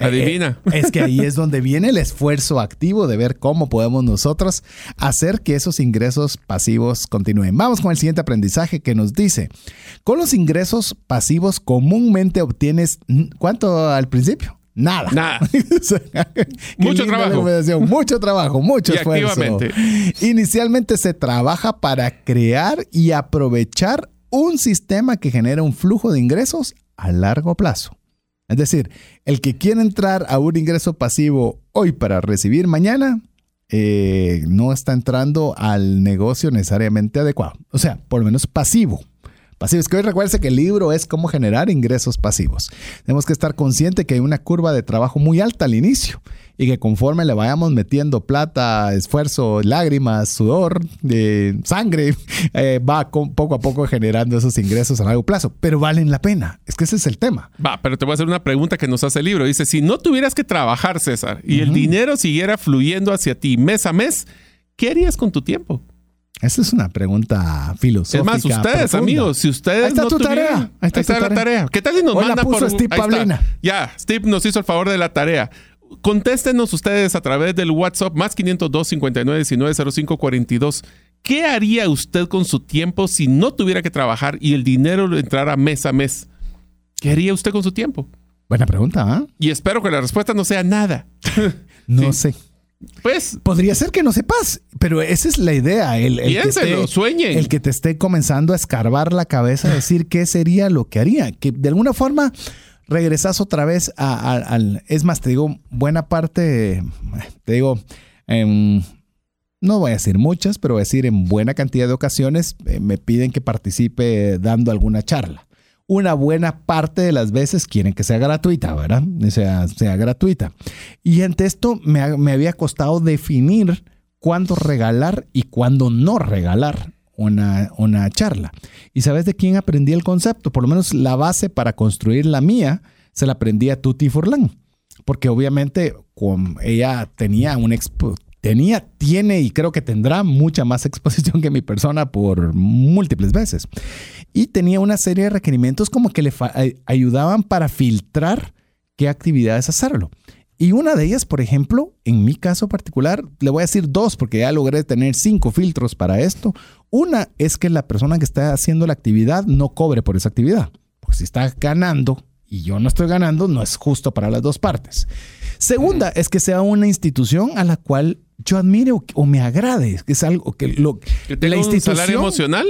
Speaker 3: Adivina.
Speaker 1: Eh, es que ahí es donde viene el esfuerzo activo de ver cómo podemos nosotros hacer que esos ingresos pasivos continúen. Vamos con el siguiente aprendizaje que nos dice, con los ingresos pasivos comúnmente obtienes, ¿cuánto al principio? Nada.
Speaker 3: Nada. (laughs) Mucho trabajo.
Speaker 1: Mucho trabajo, mucho
Speaker 3: Y
Speaker 1: esfuerzo.
Speaker 3: activamente.
Speaker 1: Inicialmente se trabaja para crear y aprovechar un sistema que genera un flujo de ingresos a largo plazo. Es decir, el que quiere entrar a un ingreso pasivo hoy para recibir mañana, eh, no está entrando al negocio necesariamente adecuado. O sea, por lo menos pasivo. Pasivo. Es que hoy recuerde que el libro es cómo generar ingresos pasivos. Tenemos que estar consciente que hay una curva de trabajo muy alta al inicio y que conforme le vayamos metiendo plata, esfuerzo, lágrimas, sudor, eh, sangre, (laughs) eh, va con- poco a poco generando esos ingresos a largo plazo. Pero valen la pena. Es que ese es el tema.
Speaker 3: Va, pero te voy a hacer una pregunta que nos hace el libro. Dice, si no tuvieras que trabajar, César, y el dinero siguiera fluyendo hacia ti mes a mes, ¿qué harías con tu tiempo?
Speaker 1: Esa es una pregunta
Speaker 3: Es
Speaker 1: filosófica.
Speaker 3: más, ustedes,
Speaker 1: profunda.
Speaker 3: amigos, si ustedes
Speaker 1: Ahí está
Speaker 3: no
Speaker 1: tu
Speaker 3: tuvieran-
Speaker 1: tarea. Ahí está tu
Speaker 3: la
Speaker 1: tarea.
Speaker 3: tarea. ¿Qué tal si nos
Speaker 1: Hoy la
Speaker 3: mandan
Speaker 1: puso
Speaker 3: por
Speaker 1: Steve
Speaker 3: ahí.
Speaker 1: Paulina.
Speaker 3: Ya, Steve nos hizo el favor de la tarea. Contéstenos ustedes a través del WhatsApp más 502 59 19 05 42. ¿Qué haría usted con su tiempo si no tuviera que trabajar y el dinero le entrara mes a mes? ¿Qué haría usted con su tiempo?
Speaker 1: Buena pregunta, ¿ah?
Speaker 3: Y espero que la respuesta no sea nada. (laughs)
Speaker 1: No
Speaker 3: Sí.
Speaker 1: sé.
Speaker 3: Pues
Speaker 1: Podría ser que no sepas, pero esa es la idea. El, el que
Speaker 3: Piénselo,
Speaker 1: esté-
Speaker 3: sueñen.
Speaker 1: El que te esté comenzando a escarbar la cabeza, a decir qué sería lo que haría. Que de alguna forma regresas otra vez a- al... Es más, te digo, buena parte, te digo, em, no voy a decir muchas, pero voy a decir en buena cantidad de ocasiones eh, me piden que participe dando alguna charla. Una buena parte de las veces quieren que sea gratuita, ¿verdad? Sea, sea gratuita. Y ante esto me, me había costado definir cuándo regalar y cuándo no regalar una, charla. ¿Y sabes de quién aprendí el concepto? Por lo menos la base para construir la mía se la aprendí a Tuti Furlan. Porque obviamente con, ella tenía un expo- tenía, tiene y creo que tendrá mucha más (laughs) exposición que mi persona por múltiples veces. Y tenía una serie de requerimientos como que le ay- ayudaban para filtrar qué actividades hacerlo. Y una de ellas, por ejemplo, en mi caso particular, le voy a decir dos porque ya logré tener cinco filtros para esto. Una es que la persona que está haciendo la actividad no cobre por esa actividad. Porque si está ganando y yo no estoy ganando, no es justo para las dos partes. Segunda es que sea una institución a la cual yo admire o, o me agrade, que es algo que lo
Speaker 3: que tenga
Speaker 1: la
Speaker 3: un salario emocional.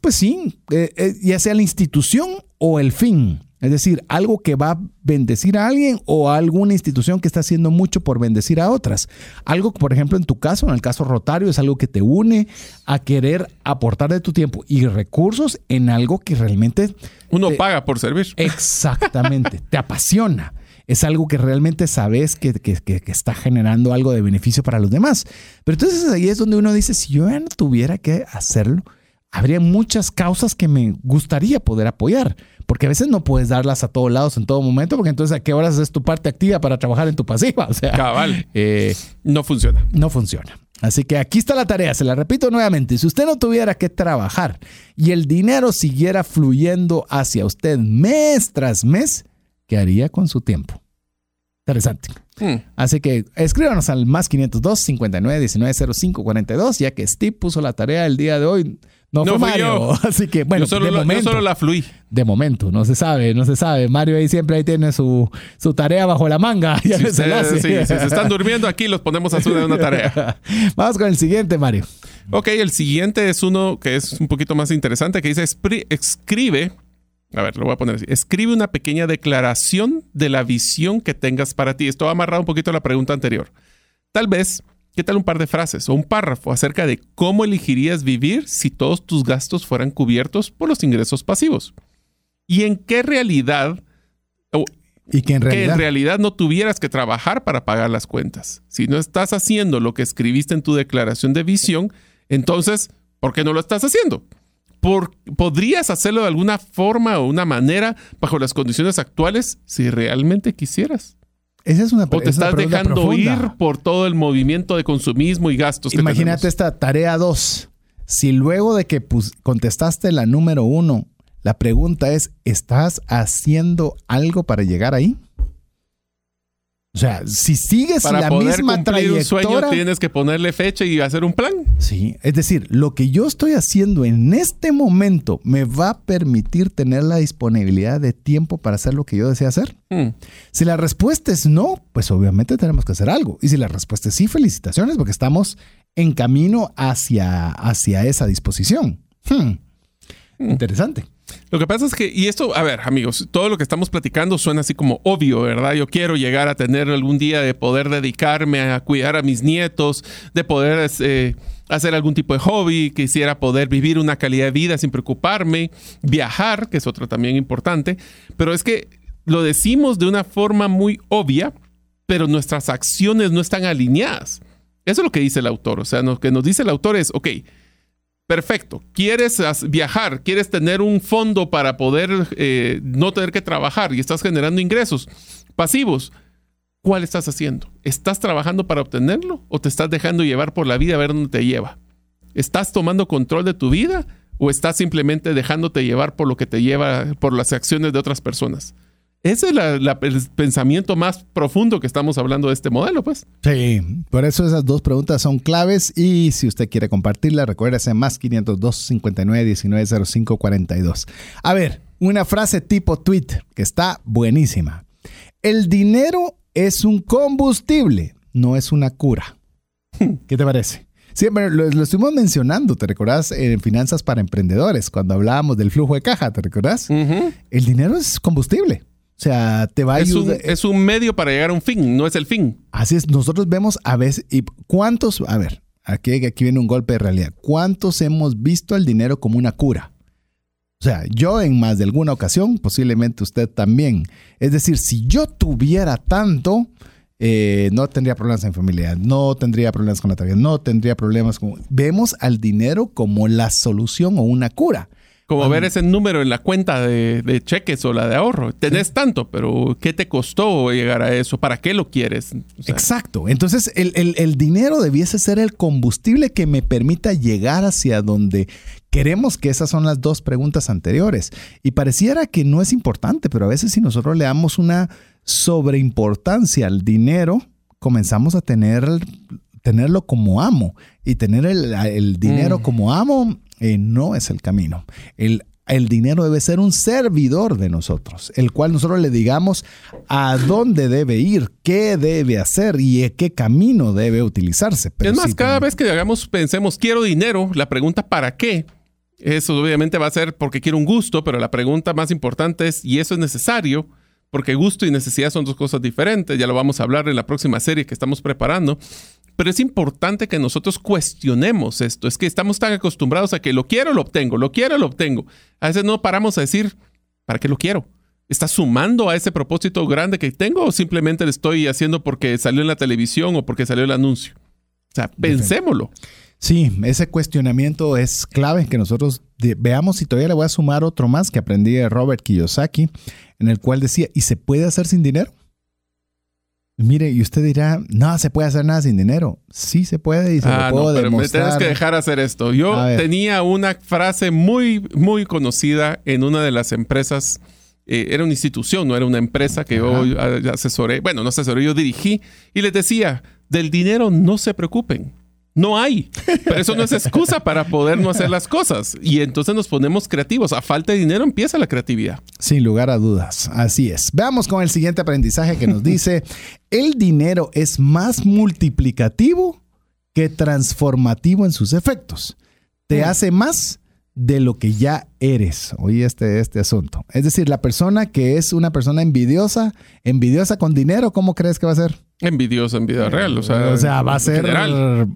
Speaker 1: Pues sí, eh, eh, ya sea la institución o el fin. Es decir, algo que va a bendecir a alguien o a alguna institución que está haciendo mucho por bendecir a otras. Algo, por ejemplo, en tu caso, en el caso rotario, es algo que te une a querer aportar de tu tiempo y recursos en algo que realmente
Speaker 3: Uno paga por servir.
Speaker 1: Exactamente, (laughs) te apasiona. Es algo que realmente sabes que, que- que- que está generando algo de beneficio para los demás. Pero entonces ahí es donde uno dice, si yo ya no tuviera que hacerlo, habría muchas causas que me gustaría poder apoyar. Porque a veces no puedes darlas a todos lados en todo momento, porque entonces a qué horas es tu parte activa para trabajar en tu pasiva. (laughs) O sea,
Speaker 3: Cabal.
Speaker 1: eh,
Speaker 3: No funciona.
Speaker 1: no funciona. Así que aquí está la tarea, se la repito nuevamente. Si usted no tuviera que trabajar y el dinero siguiera fluyendo hacia usted mes tras mes, ¿qué haría con su tiempo? Interesante.
Speaker 3: Hmm.
Speaker 1: Así que escríbanos al más 502 59 19 05 42, ya que Steve puso la tarea el día de hoy. No,
Speaker 3: No
Speaker 1: fue Mario.
Speaker 3: yo. (laughs)
Speaker 1: Así que, bueno,
Speaker 3: yo, solo,
Speaker 1: de
Speaker 3: la- yo solo la fluí.
Speaker 1: De momento, no se sabe, no se sabe. Mario ahí siempre ahí tiene su, su tarea bajo la manga. (laughs) Ya
Speaker 3: Si,
Speaker 1: se la
Speaker 3: ustedes-
Speaker 1: hace.
Speaker 3: sí, si se están durmiendo aquí, los ponemos a hacer una tarea. (laughs)
Speaker 1: Vamos con el siguiente, Mario.
Speaker 3: Ok, el siguiente es uno que es un poquito más interesante, que dice, "Espri- escribe, a ver, lo voy a poner así, escribe una pequeña declaración de la visión que tengas para ti. Esto va amarrado un poquito a la pregunta anterior. Tal vez, ¿qué tal un par de frases o un párrafo acerca de cómo elegirías vivir si todos tus gastos fueran cubiertos por los ingresos pasivos? ¿Y en qué realidad, o
Speaker 1: Y que en
Speaker 3: que
Speaker 1: realidad.
Speaker 3: en realidad no tuvieras que trabajar para pagar las cuentas. Si no estás haciendo lo que escribiste en tu declaración de visión, entonces, ¿por qué no lo estás haciendo? Por- ¿Podrías hacerlo de alguna forma o una manera bajo las condiciones actuales si realmente quisieras?
Speaker 1: Esa es una,
Speaker 3: ¿O te estás dejando
Speaker 1: profunda.
Speaker 3: ir por todo el movimiento de consumismo y gastos?
Speaker 1: Imagínate esta tarea 2. Si luego de que pus- contestaste la número uno, la pregunta es, ¿estás haciendo algo para llegar ahí? O sea, si sigues
Speaker 3: Para
Speaker 1: la
Speaker 3: poder
Speaker 1: misma
Speaker 3: cumplir un sueño
Speaker 1: trayectoria,
Speaker 3: tienes que ponerle fecha y hacer un plan.
Speaker 1: sí, es decir, lo que yo estoy haciendo en este momento me va a permitir tener la disponibilidad de tiempo para hacer lo que yo deseo hacer.
Speaker 3: Hmm.
Speaker 1: Si la respuesta es no, pues obviamente tenemos que hacer algo. Y si la respuesta es sí, felicitaciones, porque estamos en camino hacia, hacia esa disposición. Hmm. Interesante.
Speaker 3: Lo que pasa es que, y esto, a ver, amigos, todo lo que estamos platicando suena así como obvio, ¿verdad? Yo quiero llegar a tener algún día de poder dedicarme a cuidar a mis nietos, de poder eh, hacer algún tipo de hobby, quisiera poder vivir una calidad de vida sin preocuparme, viajar, que es otro también importante, pero es que lo decimos de una forma muy obvia, pero nuestras acciones no están alineadas. Eso es lo que dice el autor. O sea, lo que nos dice el autor es, ok, perfecto, quieres viajar, quieres tener un fondo para poder eh, no tener que trabajar y estás generando ingresos pasivos. ¿Cuál estás haciendo? ¿Estás trabajando para obtenerlo o te estás dejando llevar por la vida a ver dónde te lleva? ¿Estás tomando control de tu vida o estás simplemente dejándote llevar por lo que te lleva, por las acciones de otras personas? Ese es la- la- el pensamiento más profundo que estamos hablando de este modelo, pues.
Speaker 1: Sí, por eso esas dos preguntas son claves y si usted quiere compartirla, recuérdese más 502 59 19 05 42. A ver, una frase tipo tweet que está buenísima. El dinero es un combustible, no es una cura. (laughs) ¿Qué te parece? Siempre lo, lo, estuvimos mencionando, ¿te recordás? En Finanzas para Emprendedores, cuando hablábamos del flujo de caja, ¿te recordás? El dinero es combustible. O sea, te va a
Speaker 3: es
Speaker 1: ayudar.
Speaker 3: Un, es un medio para llegar a un fin, no es el fin.
Speaker 1: Así es, nosotros vemos a veces, y ¿cuántos? A ver, aquí, aquí viene un golpe de realidad. ¿Cuántos hemos visto el dinero como una cura? O sea, yo en más de alguna ocasión, posiblemente usted también. Es decir, si yo tuviera tanto, eh, no tendría problemas en familia, no tendría problemas con la tarea, no tendría problemas con... Vemos al dinero como la solución o una cura.
Speaker 3: Como ver ese número en la cuenta de, de, cheques o la de ahorro. Tenés tanto, pero ¿qué te costó llegar a eso? ¿Para qué lo quieres?
Speaker 1: O sea, Exacto. Entonces, el, el, el, dinero debiese ser el combustible que me permita llegar hacia donde queremos, que esas son las dos preguntas anteriores. Y pareciera que no es importante, pero a veces si nosotros le damos una sobreimportancia al dinero, comenzamos a tener, tenerlo como amo. Y tener el, el dinero mm. como amo eh, no es el camino. El, el, dinero debe ser un servidor de nosotros, el cual nosotros le digamos a dónde debe ir, qué debe hacer y qué camino debe utilizarse.
Speaker 3: Pero es más, sí, cada también. vez que hagamos, pensemos, quiero dinero, la pregunta ¿para qué? Eso obviamente va a ser porque quiero un gusto, pero la pregunta más importante es, ¿y eso es necesario? Porque gusto y necesidad son dos cosas diferentes, ya lo vamos a hablar en la próxima serie que estamos preparando. Pero es importante que nosotros cuestionemos esto. Es que estamos tan acostumbrados a que lo quiero, lo obtengo, lo quiero, lo obtengo. A veces no paramos a decir, ¿para qué lo quiero? ¿Está sumando a ese propósito grande que tengo o simplemente lo estoy haciendo porque salió en la televisión o porque salió el anuncio? O sea, pensémoslo.
Speaker 1: Sí, ese cuestionamiento es clave que nosotros veamos y todavía le voy a sumar otro más que aprendí de Robert Kiyosaki, en el cual decía, ¿y se puede hacer sin dinero? Mire, y usted dirá, no se puede hacer nada sin dinero. Sí se puede y se
Speaker 3: ah,
Speaker 1: lo puedo
Speaker 3: no, pero
Speaker 1: demostrar.
Speaker 3: me tienes que dejar hacer esto. Yo tenía una frase muy, muy conocida en una de las empresas. Eh, era una institución, no era una empresa que Ajá. yo asesoré. Bueno, no asesoré, yo dirigí y les decía, del dinero no se preocupen. No hay. Pero eso no es excusa para poder no hacer las cosas. Y entonces nos ponemos creativos. A falta de dinero empieza la creatividad.
Speaker 1: Sin lugar a dudas. Así es. Veamos con el siguiente aprendizaje que nos dice, (laughs) el dinero es más multiplicativo que transformativo en sus efectos. Te hace más de lo que ya eres. Oye, este, este asunto. Es decir, la persona que es una persona envidiosa, envidiosa con dinero, ¿cómo crees que va a ser?
Speaker 3: Envidioso en vida real, o sea,
Speaker 1: o sea va a ser. General.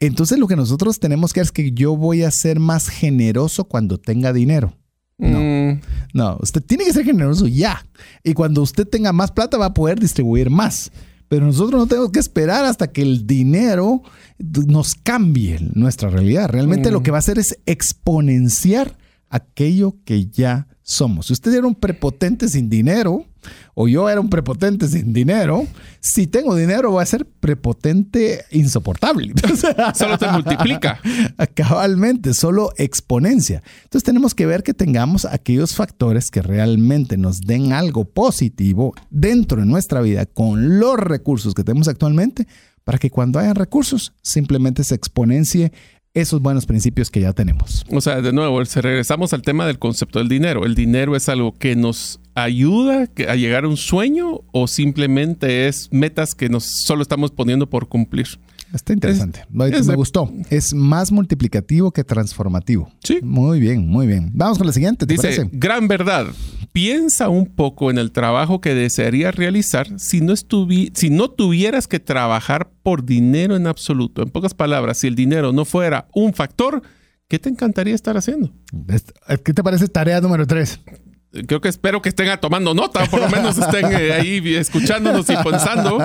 Speaker 1: Entonces, lo que nosotros tenemos que hacer es que yo voy a ser más generoso cuando tenga dinero. No, mm. no, usted tiene que ser generoso ya. Y cuando usted tenga más plata, va a poder distribuir más. Pero nosotros no tenemos que esperar hasta que el dinero nos cambie nuestra realidad. Realmente mm. lo que va a hacer es exponenciar aquello que ya somos. Si usted era un prepotente sin dinero, o yo era un prepotente sin dinero, si tengo dinero voy a ser prepotente insoportable. (laughs)
Speaker 3: solo te multiplica.
Speaker 1: Cabalmente, solo exponencia. Entonces tenemos que ver que tengamos aquellos factores que realmente nos den algo positivo dentro de nuestra vida con los recursos que tenemos actualmente para que cuando hayan recursos simplemente se exponencie esos buenos principios que ya tenemos.
Speaker 3: O sea, de nuevo, regresamos al tema del concepto del dinero. ¿El dinero es algo que nos ayuda a llegar a un sueño o simplemente es metas que nos solo estamos poniendo por cumplir?
Speaker 1: Está interesante. Es, es me gustó. Es más multiplicativo que transformativo.
Speaker 3: Sí.
Speaker 1: Muy bien, muy bien. Vamos con la siguiente. ¿te
Speaker 3: Dice,
Speaker 1: parece?
Speaker 3: gran verdad. Piensa un poco en el trabajo que desearías realizar si no, si no tuvieras que trabajar por dinero en absoluto. En pocas palabras, si el dinero no fuera un factor, ¿qué te encantaría estar haciendo?
Speaker 1: ¿Qué te parece tarea número tres?
Speaker 3: Creo que espero que estén tomando nota, por lo menos estén eh, ahí escuchándonos y pensando.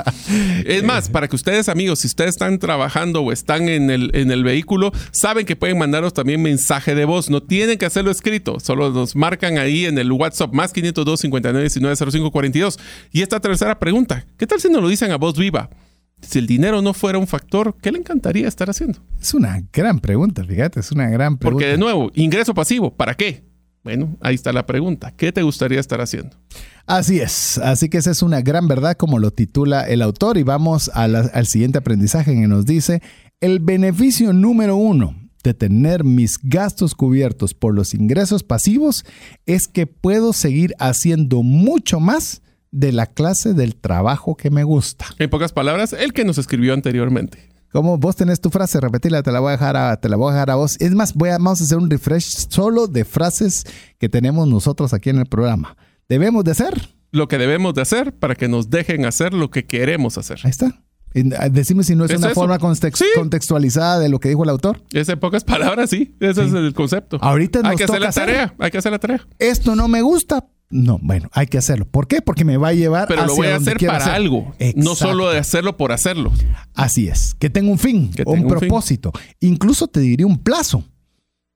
Speaker 3: Es más, para que ustedes, amigos, si ustedes están trabajando o están en el, en el vehículo, saben que pueden mandaros también mensaje de voz. No tienen que hacerlo escrito, solo nos marcan ahí en el WhatsApp más 502 59 19 05 42. Y esta tercera pregunta, ¿qué tal si nos lo dicen a voz viva? Si el dinero no fuera un factor, ¿qué le encantaría estar haciendo?
Speaker 1: Es una gran pregunta, fíjate, es una gran pregunta.
Speaker 3: Porque de nuevo, ingreso pasivo, ¿para qué? Bueno, ahí está la pregunta. ¿Qué te gustaría estar haciendo?
Speaker 1: Así es. Así que esa es una gran verdad como lo titula el autor y vamos a la, al siguiente aprendizaje que nos dice, el beneficio número uno de tener mis gastos cubiertos por los ingresos pasivos es que puedo seguir haciendo mucho más de la clase del trabajo que me gusta.
Speaker 3: En pocas palabras, el que nos escribió anteriormente.
Speaker 1: Como vos tenés tu frase, repetirla, te la voy a dejar a, te la voy a dejar a vos. Es más, voy a, vamos a hacer un refresh solo de frases que tenemos nosotros aquí en el programa. Debemos de hacer.
Speaker 3: Lo que debemos de hacer para que nos dejen hacer lo que queremos hacer.
Speaker 1: Ahí está. Ah, decime si no es,
Speaker 3: ¿Es
Speaker 1: una
Speaker 3: eso?
Speaker 1: forma context-
Speaker 3: Sí.
Speaker 1: contextualizada de lo que dijo el autor.
Speaker 3: Es en pocas palabras, sí. Ese es el concepto.
Speaker 1: Ahorita
Speaker 3: hay
Speaker 1: nos
Speaker 3: que hacer la
Speaker 1: hacer.
Speaker 3: tarea. Hay que hacer la tarea.
Speaker 1: Esto no me gusta. No, bueno, hay que hacerlo. ¿Por qué? Porque me va a llevar
Speaker 3: Pero lo voy a hacer para
Speaker 1: hacer.
Speaker 3: algo. No solo de hacerlo por hacerlo.
Speaker 1: Así es, que tenga un fin,
Speaker 3: Que
Speaker 1: un
Speaker 3: tenga un fin.
Speaker 1: propósito. Incluso te diría un plazo.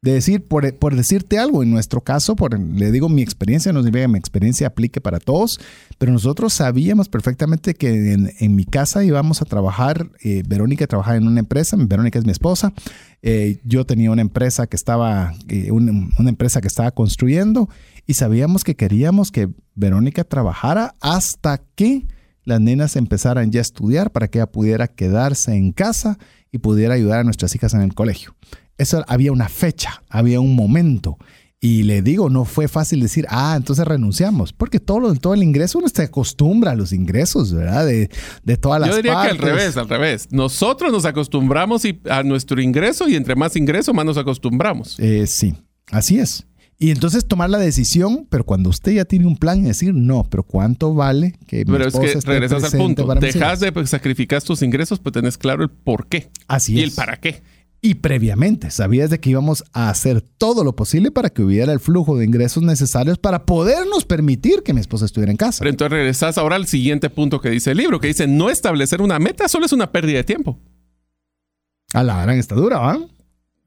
Speaker 1: De decir, por, por decirte algo, en nuestro caso, por, le digo mi experiencia, no significa mi experiencia aplique para todos, pero nosotros sabíamos perfectamente que en, en mi casa íbamos a trabajar, eh, Verónica trabajaba en una empresa, Verónica es mi esposa, eh, yo tenía una empresa que estaba, eh, un- una empresa que estaba construyendo y sabíamos que queríamos que Verónica trabajara hasta que las nenas empezaran ya a estudiar para que ella pudiera quedarse en casa y pudiera ayudar a nuestras hijas en el colegio. Eso había una fecha, había un momento. Y le digo, no fue fácil decir, ah, entonces renunciamos, porque todo, lo- todo el ingreso uno se acostumbra a los ingresos, ¿verdad? De, de todas las
Speaker 3: Yo diría que al revés, al revés. Nosotros nos acostumbramos y- a nuestro ingreso y entre más ingreso, más nos acostumbramos.
Speaker 1: Eh, sí, así es. Y entonces tomar la decisión, pero cuando usted ya tiene un plan y decir, no, pero ¿cuánto vale que mi
Speaker 3: Pero es que regresas al punto. Dejas de sacrificar tus ingresos, pues tenés claro el por qué
Speaker 1: Así
Speaker 3: y
Speaker 1: es.
Speaker 3: el para qué.
Speaker 1: Y previamente sabías de que íbamos a hacer todo lo posible para que hubiera el flujo de ingresos necesarios para podernos permitir que mi esposa estuviera en casa.
Speaker 3: Pero entonces regresas ahora al siguiente punto que dice el libro, que dice, no establecer una meta solo es una pérdida de tiempo.
Speaker 1: A la gran está dura, ¿va?
Speaker 3: O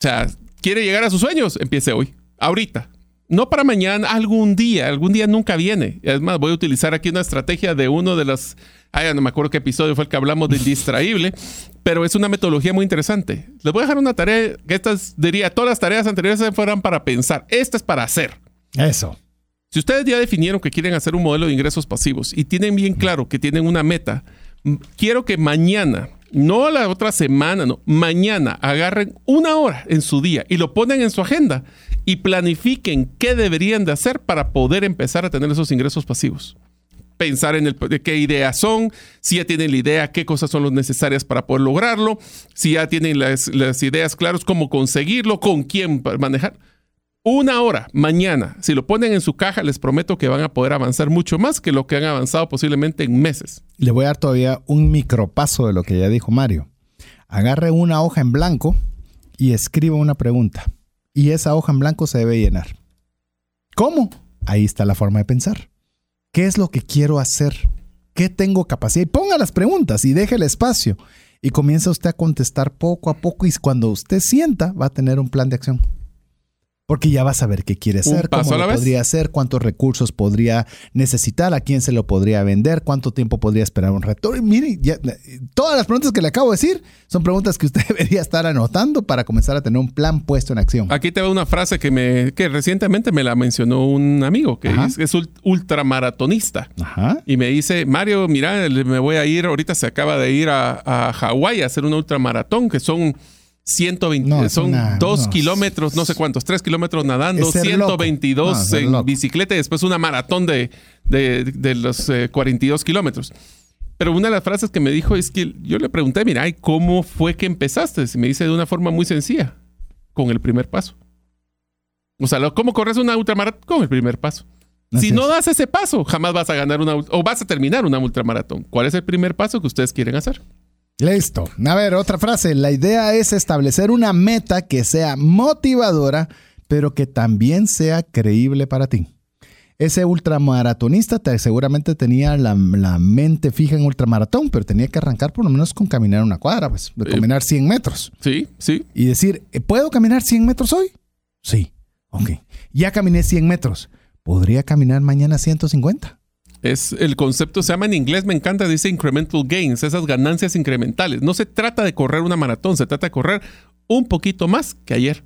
Speaker 3: sea, quiere llegar a sus sueños, empiece hoy, ahorita. No para mañana, algún día, algún día nunca viene. Es más, voy a utilizar aquí una estrategia de uno de las, ay, no me acuerdo qué episodio fue el que hablamos del distraíble, pero es una metodología muy interesante. Les voy a dejar una tarea, que estas, diría, todas las tareas anteriores fueran para pensar, esta es para hacer.
Speaker 1: Eso.
Speaker 3: Si ustedes ya definieron que quieren hacer un modelo de ingresos pasivos y tienen bien claro que tienen una meta, quiero que mañana, no la otra semana, no, mañana agarren una hora en su día y lo ponen en su agenda y planifiquen qué deberían de hacer para poder empezar a tener esos ingresos pasivos. Pensar en el, de qué ideas son, si ya tienen la idea, qué cosas son las necesarias para poder lograrlo, si ya tienen las, las ideas claras, cómo conseguirlo, con quién manejar. Una hora mañana, si lo ponen en su caja, les prometo que van a poder avanzar mucho más que lo que han avanzado posiblemente en meses.
Speaker 1: Le voy a dar todavía un micropaso de lo que ya dijo Mario. Agarre una hoja en blanco y escriba una pregunta. Y esa hoja en blanco se debe llenar. ¿Cómo? Ahí está la forma de pensar. ¿Qué es lo que quiero hacer? ¿Qué tengo capacidad? Y ponga las preguntas y deje el espacio. Y comienza usted a contestar poco a poco y cuando usted sienta va a tener un plan de acción. Porque ya va a saber qué quiere hacer, cómo lo podría hacer, cuántos recursos podría necesitar, a quién se lo podría vender, cuánto tiempo podría esperar un retorno. Mire, ya, todas las preguntas que le acabo de decir son preguntas que usted (laughs) debería estar anotando para comenzar a tener un plan puesto en acción.
Speaker 3: Aquí te veo una frase que, me, que recientemente me la mencionó un amigo que
Speaker 1: Ajá.
Speaker 3: es, es ult- ultramaratonista.
Speaker 1: Ajá.
Speaker 3: Y me dice, Mario, mira, me voy a ir, ahorita se acaba de ir a, a Hawái a hacer una ultramaratón, que son 120,
Speaker 1: No, es
Speaker 3: son
Speaker 1: una-
Speaker 3: dos
Speaker 1: no.
Speaker 3: kilómetros, no sé cuántos, tres kilómetros nadando,
Speaker 1: Es ser loco.
Speaker 3: 122
Speaker 1: No, ser
Speaker 3: en bicicleta y después una maratón de, de, de los eh, 42 kilómetros. Pero una de las frases que me dijo es que yo le pregunté, mira, ¿y cómo fue que empezaste? Y me dice de una forma muy sencilla, con el primer paso. O sea, ¿cómo corres una ultramaratón? Con el primer paso. Si no das ese paso, jamás vas a ganar una o vas a terminar una ultramaratón. ¿Cuál es el primer paso que ustedes quieren hacer?
Speaker 1: Listo. A ver, otra frase. La idea es establecer una meta que sea motivadora, pero que también sea creíble para ti. Ese ultramaratonista te- seguramente tenía la, la mente fija en ultramaratón, pero tenía que arrancar por lo menos con caminar una cuadra, pues, de
Speaker 3: Eh.
Speaker 1: caminar 100 metros.
Speaker 3: Sí, sí.
Speaker 1: Y decir, ¿puedo caminar 100 metros hoy? Sí. Ok. Ya caminé 100 metros. ¿Podría caminar mañana 150?
Speaker 3: Es el concepto se llama en inglés, me encanta, dice incremental gains, esas ganancias incrementales. No se trata de correr una maratón, se trata de correr un poquito más que ayer.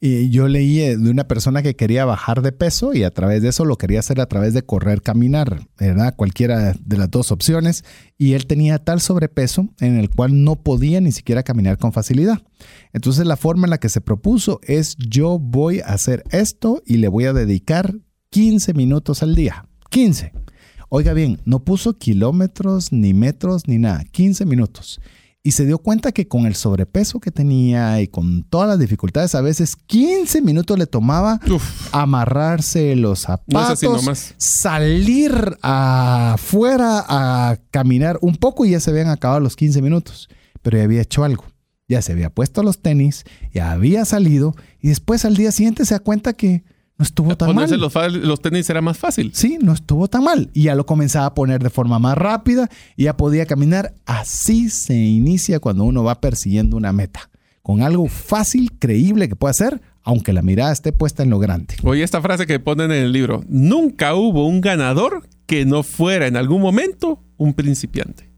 Speaker 1: Y yo leí eh, de una persona que quería bajar de peso y a través de eso lo quería hacer a través de correr, caminar, ¿verdad? Cualquiera de las dos opciones. Y él tenía tal sobrepeso en el cual no podía ni siquiera caminar con facilidad. Entonces la forma en la que se propuso es yo voy a hacer esto y le voy a dedicar 15 minutos al día. 15. Oiga bien, no puso kilómetros, ni metros, ni nada. 15 minutos. y se dio cuenta que con el sobrepeso que tenía y con todas las dificultades, a veces 15 minutos le tomaba amarrarse los zapatos, salir afuera a caminar un poco y ya se habían acabado los 15 minutos. Pero ya había hecho algo. Ya se había puesto los tenis, ya había salido y después al día siguiente se da cuenta que no estuvo tan
Speaker 3: Ponerse mal. Los, los tenis era más fácil.
Speaker 1: Sí, no estuvo tan mal. Y ya lo comenzaba a poner de forma más rápida y ya podía caminar. Así se inicia cuando uno va persiguiendo una meta. Con algo fácil, creíble que pueda hacer, aunque la mirada esté puesta en lo grande.
Speaker 3: Oye, esta frase que ponen en el libro: Nunca hubo un ganador que no fuera en algún momento un principiante.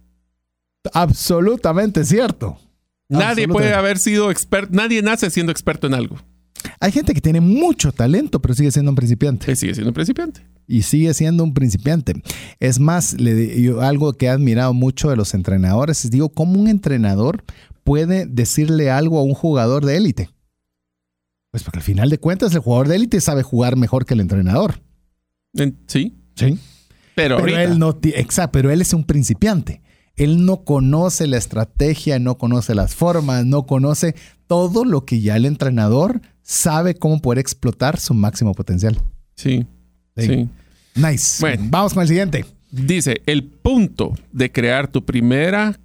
Speaker 1: Absolutamente cierto.
Speaker 3: Nadie puede haber sido experto, nadie nace siendo experto en algo.
Speaker 1: Hay gente que tiene mucho talento, pero sigue siendo un principiante.
Speaker 3: sigue siendo un principiante.
Speaker 1: Y sigue siendo un principiante. Es más, le, algo que he admirado mucho de los entrenadores es, digo, ¿cómo un entrenador puede decirle algo a un jugador de élite? Pues porque al final de cuentas el jugador de élite sabe jugar mejor que el entrenador.
Speaker 3: sí.
Speaker 1: Sí.
Speaker 3: Pero,
Speaker 1: él no, exacto, pero él es un principiante. Él no conoce la estrategia, no conoce las formas, no conoce todo lo que ya el entrenador sabe cómo poder explotar su máximo potencial.
Speaker 3: Sí. Sí.
Speaker 1: Nice. Bueno, vamos con el siguiente.
Speaker 3: Dice, el punto de crear tu primera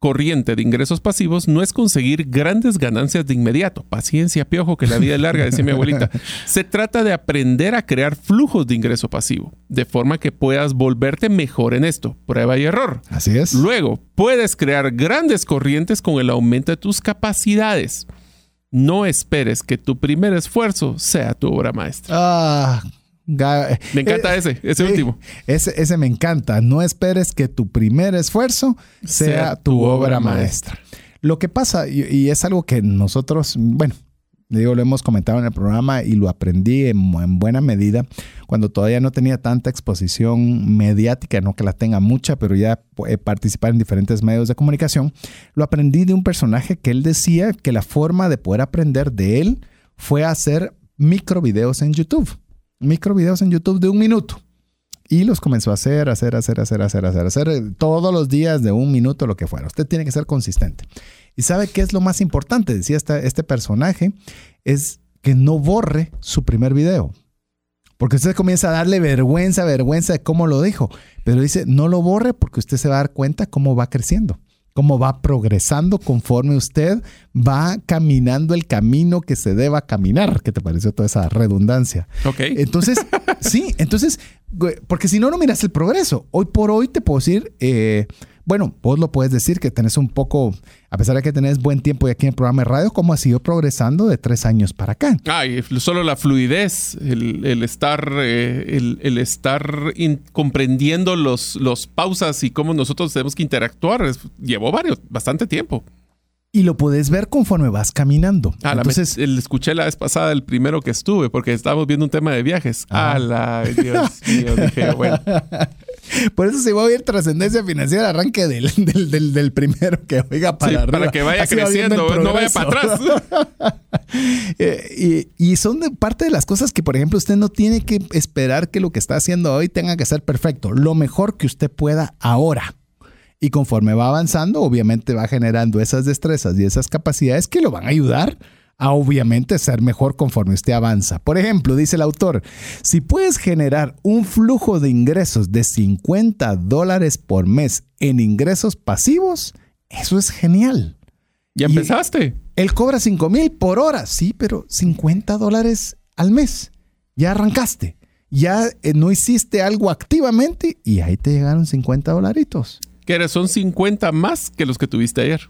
Speaker 3: corriente de ingresos pasivos no es conseguir grandes ganancias de inmediato. Paciencia, piojo, que la vida es larga, decía mi abuelita. (laughs) Se trata de aprender a crear flujos de ingreso pasivo, de forma que puedas volverte mejor en esto. Prueba y error.
Speaker 1: Así es.
Speaker 3: Luego, puedes crear grandes corrientes con el aumento de tus capacidades. No esperes que tu primer esfuerzo sea tu obra maestra.
Speaker 1: Ah,
Speaker 3: me encanta eh, ese, ese último.
Speaker 1: Ese, me encanta. No esperes que tu primer esfuerzo sea, tu, obra, maestra. Lo que pasa, y, es algo que nosotros, bueno, digo, lo hemos comentado en el programa y lo aprendí en, buena medida cuando todavía no tenía tanta exposición mediática, no que la tenga mucha, pero ya participar en diferentes medios de comunicación. Lo aprendí de un personaje que él decía que la forma de poder aprender de él fue hacer micro videos en YouTube. Micro videos en YouTube de un minuto. Y los comenzó a hacer, hacer, hacer, hacer, hacer, hacer, hacer todos los días de un minuto, lo que fuera. Usted tiene que ser consistente. ¿Y sabe qué es lo más importante? Decía este personaje, es que no borre su primer video. Porque usted comienza a darle vergüenza, vergüenza de cómo lo dijo. Pero dice, no lo borre porque usted se va a dar cuenta cómo va creciendo, cómo va progresando conforme usted va caminando el camino que se deba caminar. ¿Qué te pareció toda esa redundancia?
Speaker 3: Ok.
Speaker 1: Entonces, (laughs) sí, entonces, porque si no, no miras el progreso. Hoy por hoy te puedo decir, eh, bueno, vos lo puedes decir que tenés un poco, a pesar de que tenés buen tiempo aquí en el programa de radio, ¿cómo ha sido progresando de tres años para acá?
Speaker 3: Ah, y solo la fluidez, el, estar, eh, el, estar comprendiendo los, los pausas y cómo nosotros tenemos que interactuar, llevó varios, bastante tiempo.
Speaker 1: Y lo puedes ver conforme vas caminando.
Speaker 3: Ah, Entonces, el, escuché la vez pasada el primero que estuve, porque estábamos viendo un tema de viajes. Ah, la Dios mío, dije, (laughs) bueno.
Speaker 1: Por eso si va a ir trascendencia financiera, arranque del, del, primero que oiga para
Speaker 3: Para que vaya creciendo, no vaya para atrás. (laughs)
Speaker 1: Eh, y, son parte de las cosas que, por ejemplo, usted no tiene que esperar que lo que está haciendo hoy tenga que ser perfecto. Lo mejor que usted pueda ahora. Y conforme va avanzando, obviamente va generando esas destrezas y esas capacidades que lo van a ayudar a obviamente ser mejor conforme usted avanza. Por ejemplo, dice el autor, si puedes generar un flujo de ingresos de 50 dólares por mes en ingresos pasivos, eso es genial.
Speaker 3: Ya empezaste.
Speaker 1: él cobra 5 mil por hora, sí, pero 50 dólares al mes. Ya arrancaste. Ya eh, no hiciste algo activamente y ahí te llegaron 50 dolaritos.
Speaker 3: Que son 50 más que los que tuviste ayer.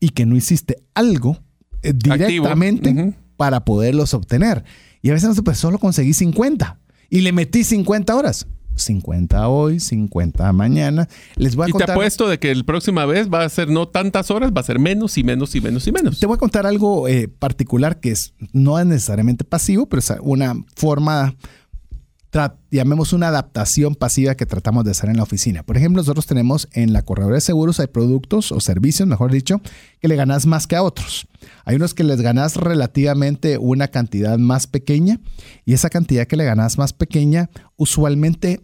Speaker 1: Y que no hiciste algo eh, directamente para poderlos obtener. Y a veces no pues solo conseguí 50 y le metí 50 horas. 50 hoy, 50 mañana. Les voy a
Speaker 3: y te apuesto de que el próxima vez va a ser no tantas horas, va a ser menos y menos y menos y menos.
Speaker 1: Te voy a contar algo eh, particular que es, no es necesariamente pasivo, pero es una forma llamemos una adaptación pasiva que tratamos de hacer en la oficina. Por ejemplo, nosotros tenemos en la corredora de seguros, hay productos o servicios, mejor dicho, que le ganas más que a otros. Hay unos que les ganas relativamente una cantidad más pequeña y esa cantidad que le ganas más pequeña usualmente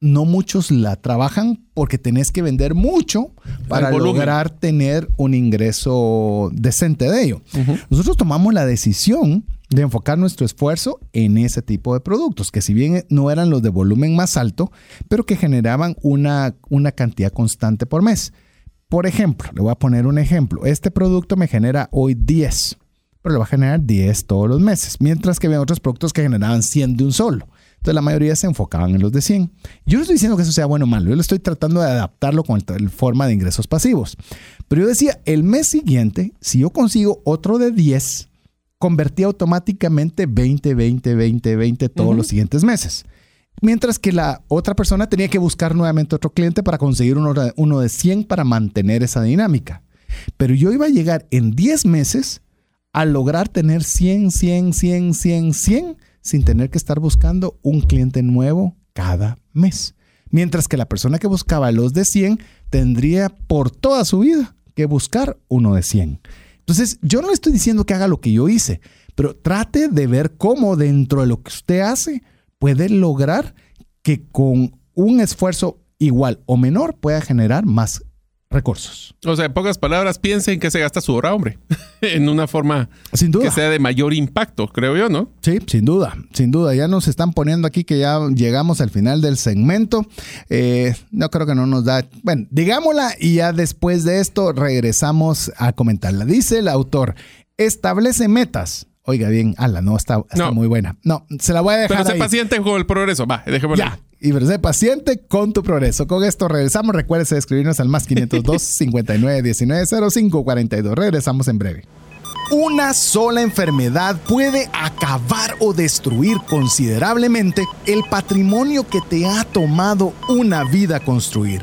Speaker 1: no muchos la trabajan porque tenés que vender mucho para lograr tener un ingreso decente de ello. Nosotros tomamos la decisión de enfocar nuestro esfuerzo en ese tipo de productos, que si bien no eran los de volumen más alto, pero que generaban una, una cantidad constante por mes. Por ejemplo, le voy a poner un ejemplo. Este producto me genera hoy 10, pero le va a generar 10 todos los meses, mientras que había otros productos que generaban 100 de un solo. Entonces la mayoría se enfocaban en los de 100. Yo no estoy diciendo que eso sea bueno o malo, yo le estoy tratando de adaptarlo con la forma de ingresos pasivos. Pero yo decía, el mes siguiente, si yo consigo otro de 10, convertía automáticamente 20, 20, 20, 20 todos los siguientes meses. Mientras que la otra persona tenía que buscar nuevamente otro cliente para conseguir uno, uno de 100 para mantener esa dinámica. Pero yo iba a llegar en 10 meses a lograr tener 100, 100, 100, 100, 100 sin tener que estar buscando un cliente nuevo cada mes. Mientras que la persona que buscaba los de 100 tendría por toda su vida que buscar uno de 100. Entonces, yo no le estoy diciendo que haga lo que yo hice, pero trate de ver cómo dentro de lo que usted hace puede lograr que con un esfuerzo igual o menor pueda generar más recursos.
Speaker 3: O sea, en pocas palabras, piensen que se gasta su hora, hombre, (laughs) en una forma sin duda. que sea de mayor impacto, creo yo, ¿no?
Speaker 1: Sí, sin duda, sin duda. Ya nos están poniendo aquí que ya llegamos al final del segmento. Eh, no creo que no nos da. Bueno, digámosla y ya después de esto regresamos a comentarla. Dice el autor: establece metas. Oiga bien, ala, no, está, está muy buena. No, se la voy a dejar.
Speaker 3: Pero sé paciente con el progreso. Va, déjame
Speaker 1: Ya, y sé paciente con tu progreso. Con esto regresamos. Recuerde escribirnos al más 502 59 19 05 42. Regresamos en breve. Una sola enfermedad puede acabar o destruir considerablemente el patrimonio que te ha tomado una vida construir.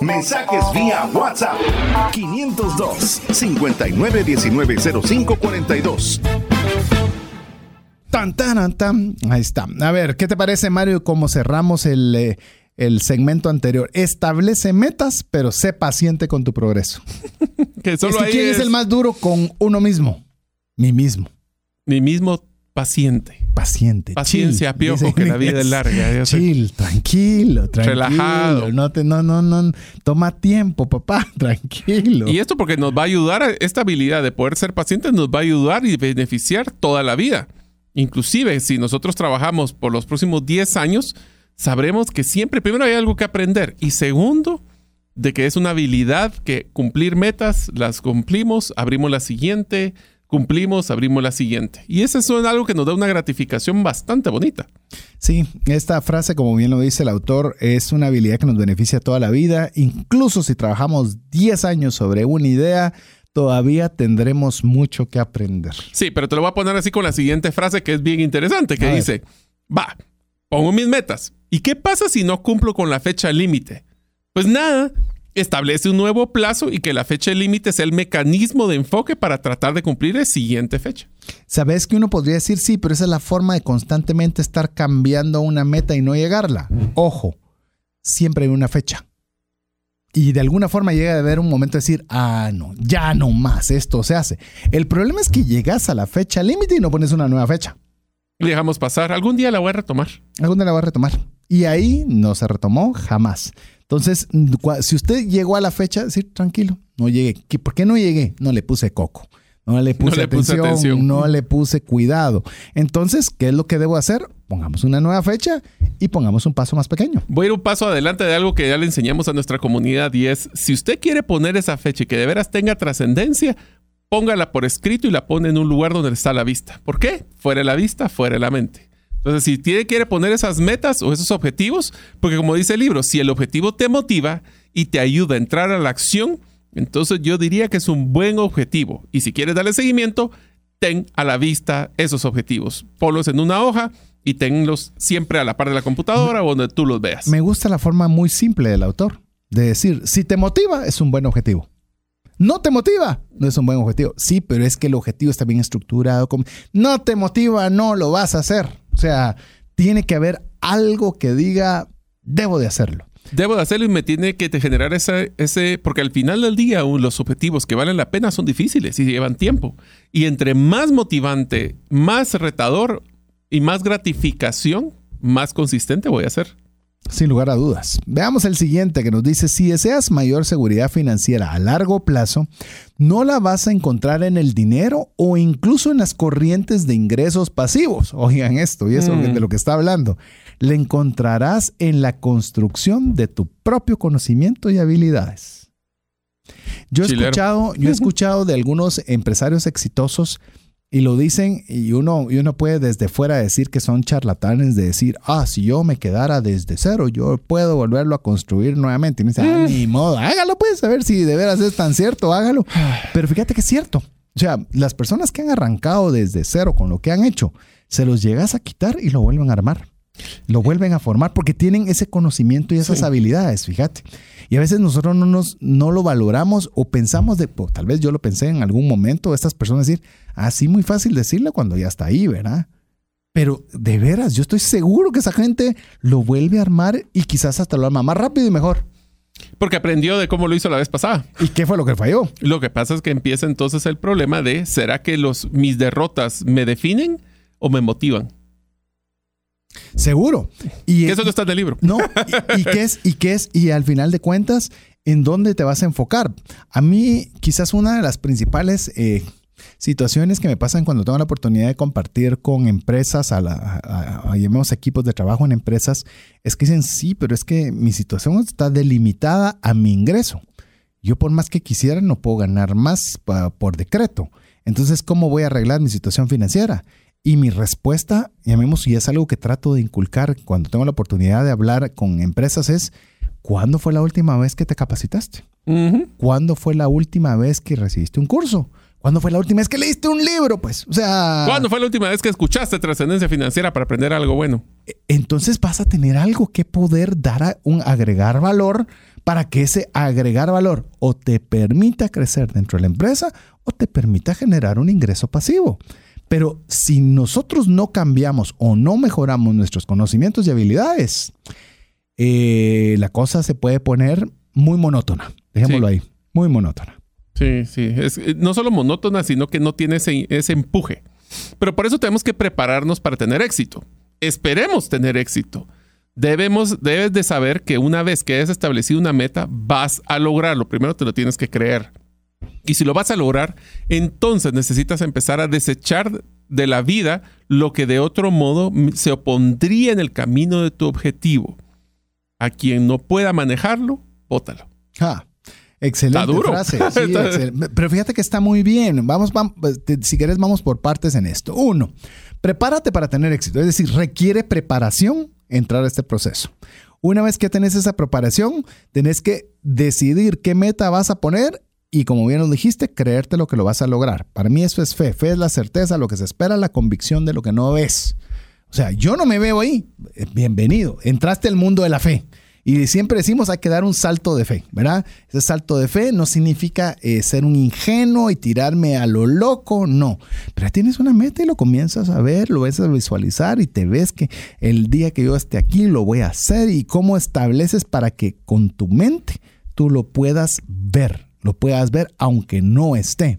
Speaker 2: Mensajes vía WhatsApp 502 59190542.
Speaker 1: Tan, tan, tan. Ahí está. A ver, ¿qué te parece, Mario, cómo cerramos el, eh, el segmento anterior? Establece metas, pero sé paciente con tu progreso. (laughs)
Speaker 3: que solo
Speaker 1: ¿Quién es... es el más duro con uno mismo? Mi mismo.
Speaker 3: Mi mismo paciente.
Speaker 1: Paciente.
Speaker 3: Paciencia, piojo, que la vida es larga.
Speaker 1: Chill, tranquilo, tranquilo. Relajado. No, te, no, no, no. Toma tiempo, papá, (laughs) tranquilo.
Speaker 3: Y esto porque nos va a ayudar, esta habilidad de poder ser pacientes nos va a ayudar y beneficiar toda la vida. Inclusive, si nosotros trabajamos por los próximos 10 años, sabremos que siempre, primero hay algo que aprender y segundo, de que es una habilidad que cumplir metas, las cumplimos, abrimos la siguiente, cumplimos, abrimos la siguiente. Y eso es algo que nos da una gratificación bastante bonita.
Speaker 1: Sí, esta frase, como bien lo dice el autor, es una habilidad que nos beneficia toda la vida. Incluso si trabajamos 10 años sobre una idea, todavía tendremos mucho que aprender.
Speaker 3: Sí, pero te lo voy a poner así con la siguiente frase que es bien interesante, que dice, va, pongo mis metas. ¿Y qué pasa si no cumplo con la fecha límite? Pues nada, establece un nuevo plazo y que la fecha límite sea el mecanismo de enfoque para tratar de cumplir la siguiente fecha.
Speaker 1: Sabes que uno podría decir sí, pero esa es la forma de constantemente estar cambiando una meta y no llegarla. Ojo, siempre hay una fecha. Y de alguna forma llega a haber un momento de decir, ah, no, ya no más, esto se hace. El problema es que llegas a la fecha límite y no pones una nueva fecha.
Speaker 3: Dejamos pasar. Algún día la voy a retomar.
Speaker 1: Algún día la voy a retomar. Y ahí no se retomó jamás. Entonces, si usted llegó a la fecha, decir, tranquilo, no llegué. ¿Por qué no llegué? No le puse coco. No le (laughs) puse, atención, no le puse cuidado. Entonces, ¿qué es lo que debo hacer? Pongamos una nueva fecha y pongamos un paso más pequeño.
Speaker 3: Voy a ir un paso adelante de algo que ya le enseñamos a nuestra comunidad y es, si usted quiere poner esa fecha y que de veras tenga trascendencia, póngala por escrito y la pone en un lugar donde está la vista. ¿Por qué? Fuera de la vista, fuera de la mente. Entonces, si tiene, quiere poner esas metas o esos objetivos, porque como dice el libro, si el objetivo te motiva y te ayuda a entrar a la acción, entonces yo diría que es un buen objetivo. Y si quieres darle seguimiento, ten a la vista esos objetivos. Ponlos en una hoja y tenlos siempre a la par de la computadora o donde tú los veas.
Speaker 1: Me gusta la forma muy simple del autor de decir, si te motiva, es un buen objetivo. No te motiva, no es un buen objetivo. Sí, pero es que el objetivo está bien estructurado. No te motiva, no lo vas a hacer. O sea, tiene que haber algo que diga, debo de hacerlo.
Speaker 3: Debo de hacerlo y me tiene que generar ese, ese, porque al final del día los objetivos que valen la pena son difíciles y llevan tiempo. Y entre más motivante, más retador y más gratificación, más consistente voy a ser.
Speaker 1: Sin lugar a dudas. Veamos el siguiente que nos dice, si deseas mayor seguridad financiera a largo plazo, no la vas a encontrar en el dinero o incluso en las corrientes de ingresos pasivos. (laughs) Oigan esto, y eso mm. de lo que está hablando. La encontrarás en la construcción de tu propio conocimiento y habilidades. Yo he, escuchado, yo he (laughs) escuchado de algunos empresarios exitosos y lo dicen y uno, y uno puede desde fuera decir que son charlatanes de decir, ah, si yo me quedara desde cero, yo puedo volverlo a construir nuevamente. Y me dice, ah, ni modo, hágalo pues, a ver si de veras es tan cierto, hágalo. Pero fíjate que es cierto. O sea, las personas que han arrancado desde cero con lo que han hecho, se los llegas a quitar y lo vuelven a armar. Lo vuelven a formar porque tienen ese conocimiento y esas habilidades, fíjate. Y a veces nosotros no, nos, no lo valoramos o pensamos de, pues, tal vez yo lo pensé en algún momento, estas personas decir, así ah, muy fácil decirlo cuando ya está ahí, ¿verdad? Pero de veras, yo estoy seguro que esa gente lo vuelve a armar y quizás hasta lo arma más rápido y mejor.
Speaker 3: Porque aprendió de cómo lo hizo la vez pasada.
Speaker 1: ¿Y qué fue lo que falló?
Speaker 3: Lo que pasa es que empieza entonces el problema de, ¿será que los, mis derrotas me definen o me motivan?
Speaker 1: Seguro.
Speaker 3: Y eso no está en el libro.
Speaker 1: No, y, qué es, y qué es, y al final de cuentas, ¿en dónde te vas a enfocar? A mí, quizás una de las principales eh, situaciones que me pasan cuando tengo la oportunidad de compartir con empresas, a, la, llamemos equipos de trabajo en empresas, es que dicen, sí, pero es que mi situación está delimitada a mi ingreso. Yo por más que quisiera no puedo ganar más por decreto. Entonces, ¿cómo voy a arreglar mi situación financiera? Y mi respuesta, llamemos, y es algo que trato de inculcar cuando tengo la oportunidad de hablar con empresas, es, ¿cuándo fue la última vez que te capacitaste? ¿Cuándo fue la última vez que recibiste un curso? ¿Cuándo fue la última vez que leíste un libro? Pues, o sea...
Speaker 3: ¿Cuándo fue la última vez que escuchaste trascendencia financiera para aprender algo bueno?
Speaker 1: E, entonces vas a tener algo que poder dar a un agregar valor para que ese agregar valor o te permita crecer dentro de la empresa o te permita generar un ingreso pasivo. Pero si nosotros no cambiamos o no mejoramos nuestros conocimientos y habilidades, eh, la cosa se puede poner muy monótona. Dejémoslo ahí, muy monótona.
Speaker 3: Sí, sí. Es, eh, no solo monótona, sino que no tiene ese, ese empuje. Pero por eso tenemos que prepararnos para tener éxito. Esperemos tener éxito. Debemos, debes de saber que una vez que hayas establecido una meta, vas a lograrlo. Primero te lo tienes que creer. Y si lo vas a lograr, entonces necesitas empezar a desechar de la vida lo que de otro modo se opondría en el camino de tu objetivo. A quien no pueda manejarlo, bótalo.
Speaker 1: Ah, excelente frase. (laughs) Pero fíjate que está muy bien. Vamos, vamos, si quieres, vamos por partes en esto. Uno, prepárate para tener éxito. Es decir, requiere preparación entrar a este proceso. Una vez que tenés esa preparación, tenés que decidir qué meta vas a poner y como bien nos dijiste, creerte lo que lo vas a lograr. Para mí eso es fe. Fe es la certeza, lo que se espera, la convicción de lo que no ves. O sea, yo no me veo ahí. Eh, bienvenido. Entraste al mundo de la fe. Y siempre decimos hay que dar un salto de fe, ¿verdad? Ese salto de fe no significa eh, ser un ingenuo y tirarme a lo loco, no. Pero tienes una meta y lo comienzas a ver, lo ves a visualizar y te ves que el día que yo esté aquí lo voy a hacer y cómo estableces para que con tu mente tú lo puedas ver lo puedas ver aunque no esté.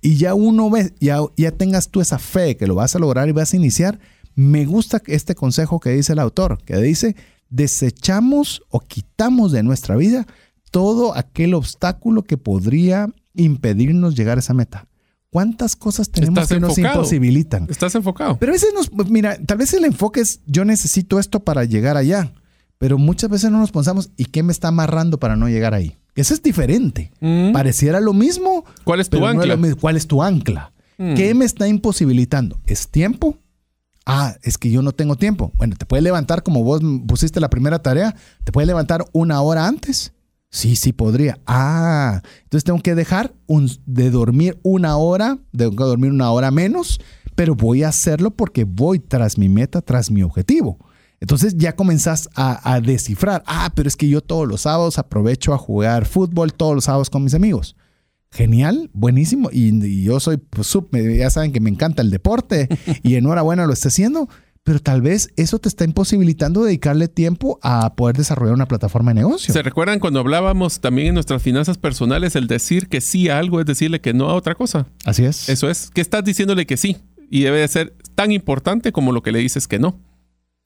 Speaker 1: Y ya uno ve, ya, ya tengas tú esa fe que lo vas a lograr y vas a iniciar. Me gusta este consejo que dice el autor, que dice, desechamos o quitamos de nuestra vida todo aquel obstáculo que podría impedirnos llegar a esa meta. ¿Cuántas cosas tenemos que nos imposibilitan?
Speaker 3: Estás enfocado.
Speaker 1: Pero a veces nos, mira, tal vez el enfoque es yo necesito esto para llegar allá, pero muchas veces no nos pensamos, ¿y qué me está amarrando para no llegar ahí? Eso es diferente. Mm. Pareciera lo mismo.
Speaker 3: ¿Cuál es tu ancla?
Speaker 1: ¿Cuál es tu ancla? ¿Qué me está imposibilitando? ¿Es tiempo? Ah, es que yo no tengo tiempo. Bueno, te puedes levantar como vos pusiste la primera tarea, te puedes levantar una hora antes. Sí, sí podría. Ah, entonces tengo que dejar de dormir una hora, tengo que dormir una hora menos, pero voy a hacerlo porque voy tras mi meta, tras mi objetivo. Entonces ya comenzás a, descifrar, ah, pero es que yo todos los sábados aprovecho a jugar fútbol todos los sábados con mis amigos. Genial, buenísimo. Y, yo soy, pues, ya saben que me encanta el deporte (laughs) y enhorabuena lo está haciendo, pero tal vez eso te está imposibilitando dedicarle tiempo a poder desarrollar una plataforma de negocio.
Speaker 3: ¿Se recuerdan cuando hablábamos también en nuestras finanzas personales el decir que sí a algo es decirle que no a otra cosa?
Speaker 1: Así es.
Speaker 3: Eso es, que estás diciéndole que sí y debe de ser tan importante como lo que le dices que no.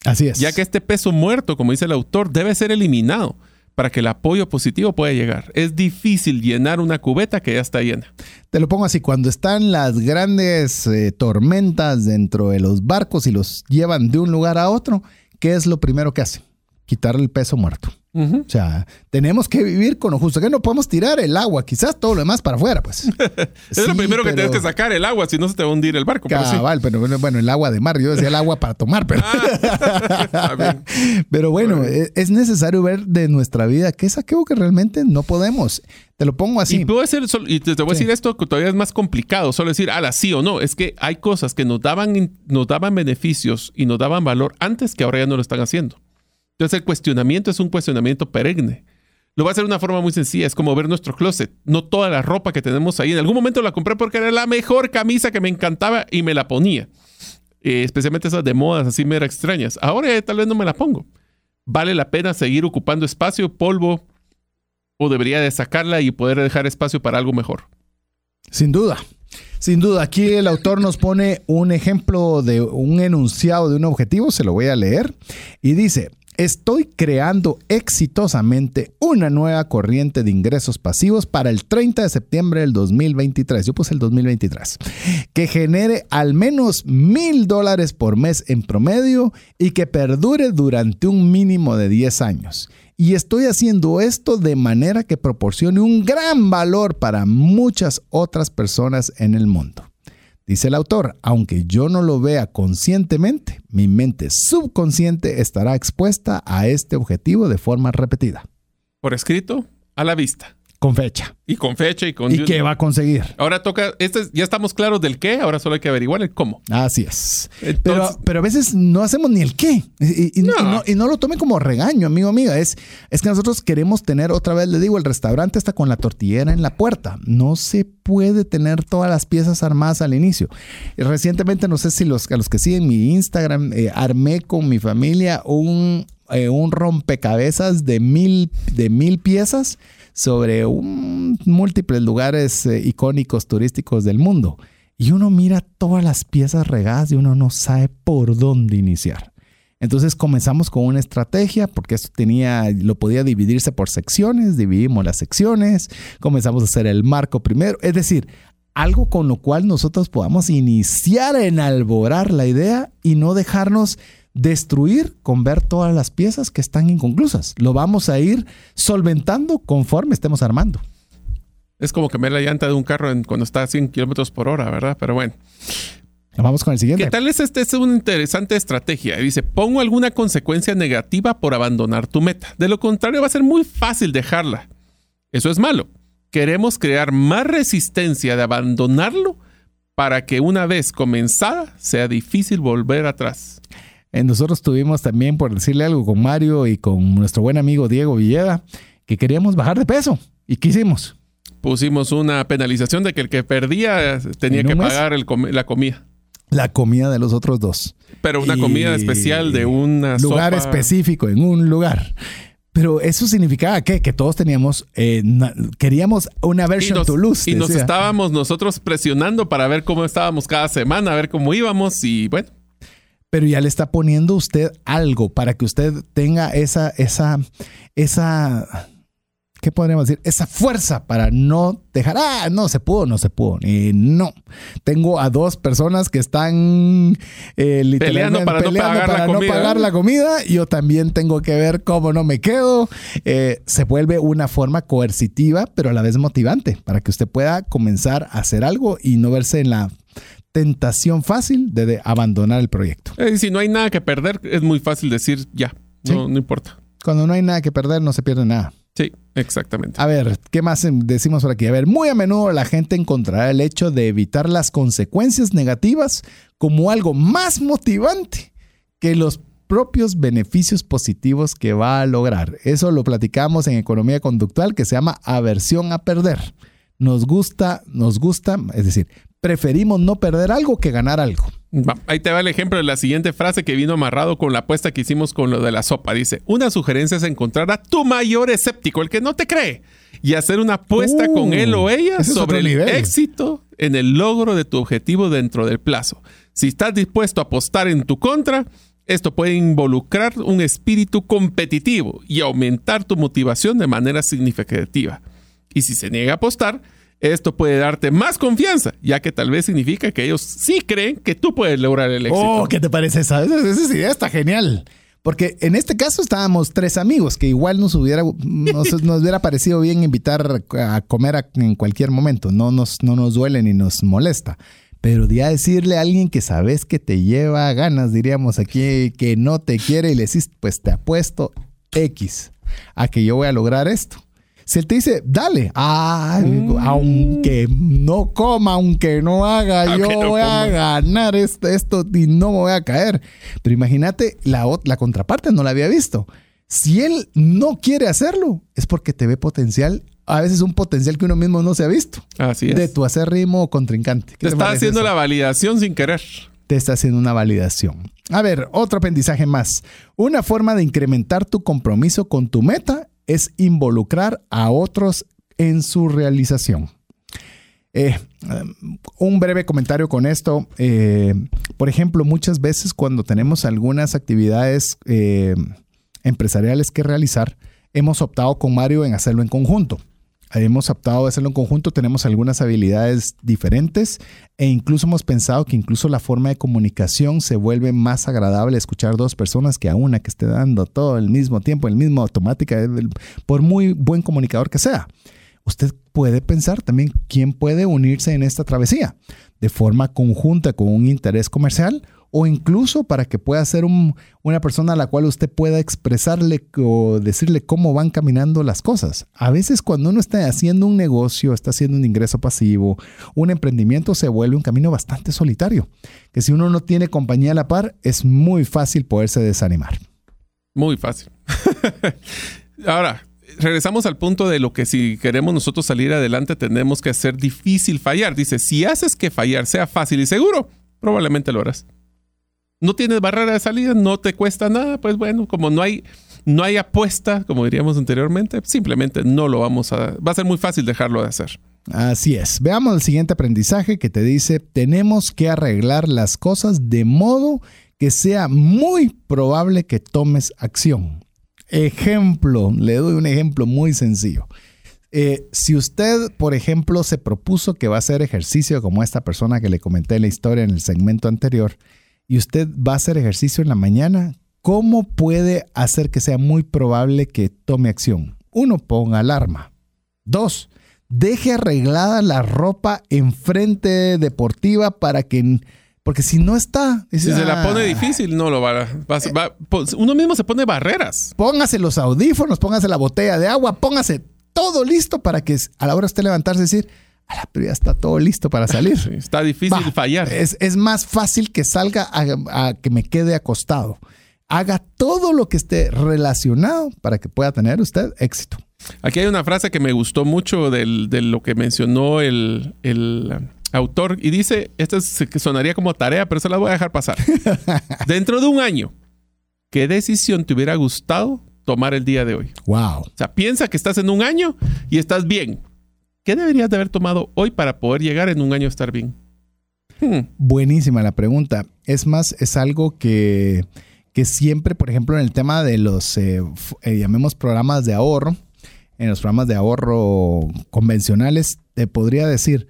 Speaker 1: Así es.
Speaker 3: Ya que este peso muerto, como dice el autor, debe ser eliminado para que el apoyo positivo pueda llegar. Es difícil llenar una cubeta que ya está llena.
Speaker 1: Te lo pongo así, cuando están las grandes eh, tormentas dentro de los barcos y los llevan de un lugar a otro, ¿qué es lo primero que hacen? Quitarle el peso muerto. O sea, tenemos que vivir con lo justo, que no podemos tirar el agua, quizás todo lo demás para afuera, pues. (laughs)
Speaker 3: es lo primero que tienes que sacar, el agua, si no se te va a hundir el barco.
Speaker 1: Cabal, pero, bueno, el agua de mar, yo decía el agua para tomar, pero... Ah, (laughs) (laughs) pero bueno, e, es necesario ver de nuestra vida qué es aquello que realmente no podemos. Te lo pongo así.
Speaker 3: Y, puede ser, y te, voy a decir esto que todavía es más complicado, solo decir, ala, sí o no. Es que hay cosas que nos daban, nos daban beneficios y nos daban valor antes que ahora ya no lo están haciendo. Entonces el cuestionamiento es un cuestionamiento perenne. Lo va a hacer de una forma muy sencilla, es como ver nuestro closet. No toda la ropa que tenemos ahí. En algún momento la compré porque era la mejor camisa que me encantaba y me la ponía. Eh, especialmente esas de modas así mera extrañas. Ahora tal vez no me la pongo. ¿Vale la pena seguir ocupando espacio, polvo? ¿O debería de sacarla y poder dejar espacio para algo mejor?
Speaker 1: Sin duda. Sin duda, aquí el autor nos pone un ejemplo de un enunciado de un objetivo, se lo voy a leer, y dice, Estoy creando exitosamente una nueva corriente de ingresos pasivos para el 30 de septiembre del 2023. Yo puse el 2023. Que genere al menos mil dólares por mes en promedio y que perdure durante un mínimo de 10 años. Y estoy haciendo esto de manera que proporcione un gran valor para muchas otras personas en el mundo. Dice el autor, aunque yo no lo vea conscientemente, mi mente subconsciente estará expuesta a este objetivo de forma repetida.
Speaker 3: Por escrito, a la vista.
Speaker 1: Con fecha.
Speaker 3: Y con fecha y con...
Speaker 1: ¿Y qué va a conseguir?
Speaker 3: Ahora toca, este, ya estamos claros del qué, ahora solo hay que averiguar el cómo.
Speaker 1: Así es. pero, pero a veces no hacemos ni el qué. Y, no. Y, no, lo tome como regaño, amigo, amiga. Es, es que nosotros queremos tener, otra vez le digo, el restaurante está con la tortillera en la puerta. No se puede tener todas las piezas armadas al inicio. Recientemente, no sé si los, a los que siguen mi Instagram, eh, armé con mi familia un, eh, un rompecabezas de mil, de mil piezas sobre múltiples lugares eh, icónicos turísticos del mundo. Y uno mira todas las piezas regadas y uno no sabe por dónde iniciar. Entonces comenzamos con una estrategia porque esto tenía, lo podía dividirse por secciones, dividimos las secciones, comenzamos a hacer el marco primero, es decir, algo con lo cual nosotros podamos iniciar en alborar la idea y no dejarnos destruir con ver todas las piezas que están inconclusas. Lo vamos a ir solventando conforme estemos armando.
Speaker 3: Es como cambiar la llanta de un carro cuando está a 100 kilómetros por hora, ¿verdad? Pero bueno.
Speaker 1: Vamos con el siguiente.
Speaker 3: ¿Qué tal es esta? Es una interesante estrategia. Dice, pongo alguna consecuencia negativa por abandonar tu meta. De lo contrario, va a ser muy fácil dejarla. Eso es malo. Queremos crear más resistencia de abandonarlo para que una vez comenzada sea difícil volver atrás.
Speaker 1: Eh, nosotros tuvimos también, por decirle algo, con Mario y con nuestro buen amigo Diego Villeda, que queríamos bajar de peso. ¿Y qué hicimos?
Speaker 3: Pusimos una penalización de que el que perdía tenía que pagar la comida.
Speaker 1: La comida de los otros dos.
Speaker 3: Pero una comida especial de un
Speaker 1: lugar específico, en un lugar. Pero eso significaba que, que todos teníamos, eh, queríamos una versión to lose.
Speaker 3: Y nos estábamos nosotros presionando para ver cómo estábamos cada semana, a ver cómo íbamos y bueno,
Speaker 1: pero ya le está poniendo usted algo para que usted tenga esa, esa, esa, ¿qué podríamos decir? Esa fuerza para no dejar, ah, no se pudo, no se pudo. Y no. Tengo a dos personas que están eh, literalmente peleando para, no, pagar, la pagar, la comida. Yo también tengo que ver cómo no me quedo. Eh, se vuelve una forma coercitiva, pero a la vez motivante para que usted pueda comenzar a hacer algo y no verse en la tentación fácil de, abandonar el proyecto.
Speaker 3: Eh, si no hay nada que perder, es muy fácil decir ya, no, no importa.
Speaker 1: Cuando no hay nada que perder, no se pierde nada.
Speaker 3: Sí, exactamente.
Speaker 1: A ver, ¿qué más decimos por aquí? A ver, muy a menudo la gente encontrará el hecho de evitar las consecuencias negativas como algo más motivante que los propios beneficios positivos que va a lograr. Eso lo platicamos en economía conductual que se llama aversión a perder. Nos gusta, nos gusta, es decir, preferimos no perder algo que ganar algo.
Speaker 3: ahí te va el ejemplo de la siguiente frase que vino amarrado con la apuesta que hicimos con lo de la sopa. Dice, una sugerencia es encontrar a tu mayor escéptico, el que no te cree, y hacer una apuesta con él o ella sobre el éxito en el logro de tu objetivo dentro del plazo. Si estás dispuesto a apostar en tu contra, esto puede involucrar un espíritu competitivo y aumentar tu motivación de manera significativa. Y si se niega a apostar, esto puede darte más confianza, ya que tal vez significa que ellos sí creen que tú puedes lograr el éxito.
Speaker 1: Oh, ¿qué te parece esa? Esa, idea está genial. Porque en este caso estábamos tres amigos que igual nos hubiera, nos, (laughs) hubiera parecido bien invitar a comer en cualquier momento. No nos, no nos duele ni nos molesta. Pero ya decirle a alguien que sabes que te lleva ganas, diríamos aquí, que no te quiere y le decís, pues te apuesto X a que yo voy a lograr esto. Si él te dice, dale, mm. aunque no coma, aunque no haga, yo voy a ganar esto, esto y no me voy a caer. Pero imagínate, la, la contraparte no la había visto. Si él no quiere hacerlo, es porque te ve potencial a veces un potencial que uno mismo no se ha visto.
Speaker 3: Así es.
Speaker 1: De tu acérrimo o contrincante.
Speaker 3: Te, está haciendo la validación sin querer.
Speaker 1: Te está haciendo una validación. A ver, otro aprendizaje más. Una forma de incrementar tu compromiso con tu meta es involucrar a otros en su realización. Eh, un breve comentario con esto. Eh, por ejemplo, muchas veces cuando tenemos algunas actividades eh, empresariales que realizar, hemos optado con Mario en hacerlo en conjunto hemos optado a hacerlo en conjunto, tenemos algunas habilidades diferentes e incluso hemos pensado que incluso la forma de comunicación se vuelve más agradable escuchar dos personas que a una que esté dando todo el mismo tiempo, el mismo automática, por muy buen comunicador que sea. Usted puede pensar también quién puede unirse en esta travesía de forma conjunta con un interés comercial o incluso para que pueda ser una persona a la cual usted pueda expresarle o decirle cómo van caminando las cosas. A veces cuando uno está haciendo un negocio, está haciendo un ingreso pasivo, un emprendimiento se vuelve un camino bastante solitario, que si uno no tiene compañía a la par, es muy fácil poderse desanimar.
Speaker 3: Muy fácil. (laughs) Ahora, regresamos al punto de lo que si queremos nosotros salir adelante tenemos que hacer difícil fallar. Dice, si haces que fallar sea fácil y seguro, probablemente lo harás no tienes barrera de salida, no te cuesta nada, pues bueno, como no hay, no hay apuesta, como diríamos anteriormente, simplemente no lo vamos a, va a ser muy fácil dejarlo de hacer.
Speaker 1: Así es. Veamos el siguiente aprendizaje que te dice, tenemos que arreglar las cosas de modo que sea muy probable que tomes acción. Ejemplo, le doy un ejemplo muy sencillo. Eh, si usted, por ejemplo, se propuso que va a hacer ejercicio como esta persona que le comenté la historia en el segmento anterior, y usted va a hacer ejercicio en la mañana, ¿cómo puede hacer que sea muy probable que tome acción? Uno, ponga alarma. Dos, deje arreglada la ropa enfrente deportiva para que... Porque si no está...
Speaker 3: si se la pone difícil, no lo va, a... Uno mismo se pone barreras.
Speaker 1: Póngase los audífonos, póngase la botella de agua, póngase todo listo para que a la hora de usted levantarse decir, pero ya está todo listo para salir. (laughs)
Speaker 3: está difícil fallar.
Speaker 1: Es, más fácil que salga a, que me quede acostado. Haga todo lo que esté relacionado para que pueda tener usted éxito.
Speaker 3: Aquí hay una frase que me gustó mucho de lo que mencionó el, autor y dice, esta que sonaría como tarea, pero se la voy a dejar pasar. (laughs) Dentro de un año, ¿qué decisión te hubiera gustado tomar el día de hoy?
Speaker 1: Wow.
Speaker 3: O sea, piensa que estás en un año y estás bien ¿Qué deberías de haber tomado hoy para poder llegar en un año a estar bien?
Speaker 1: Hmm. Buenísima la pregunta. Es más, es algo que, que siempre, por ejemplo, en el tema de los, eh, eh, llamemos programas de ahorro, en los programas de ahorro convencionales, te podría decir,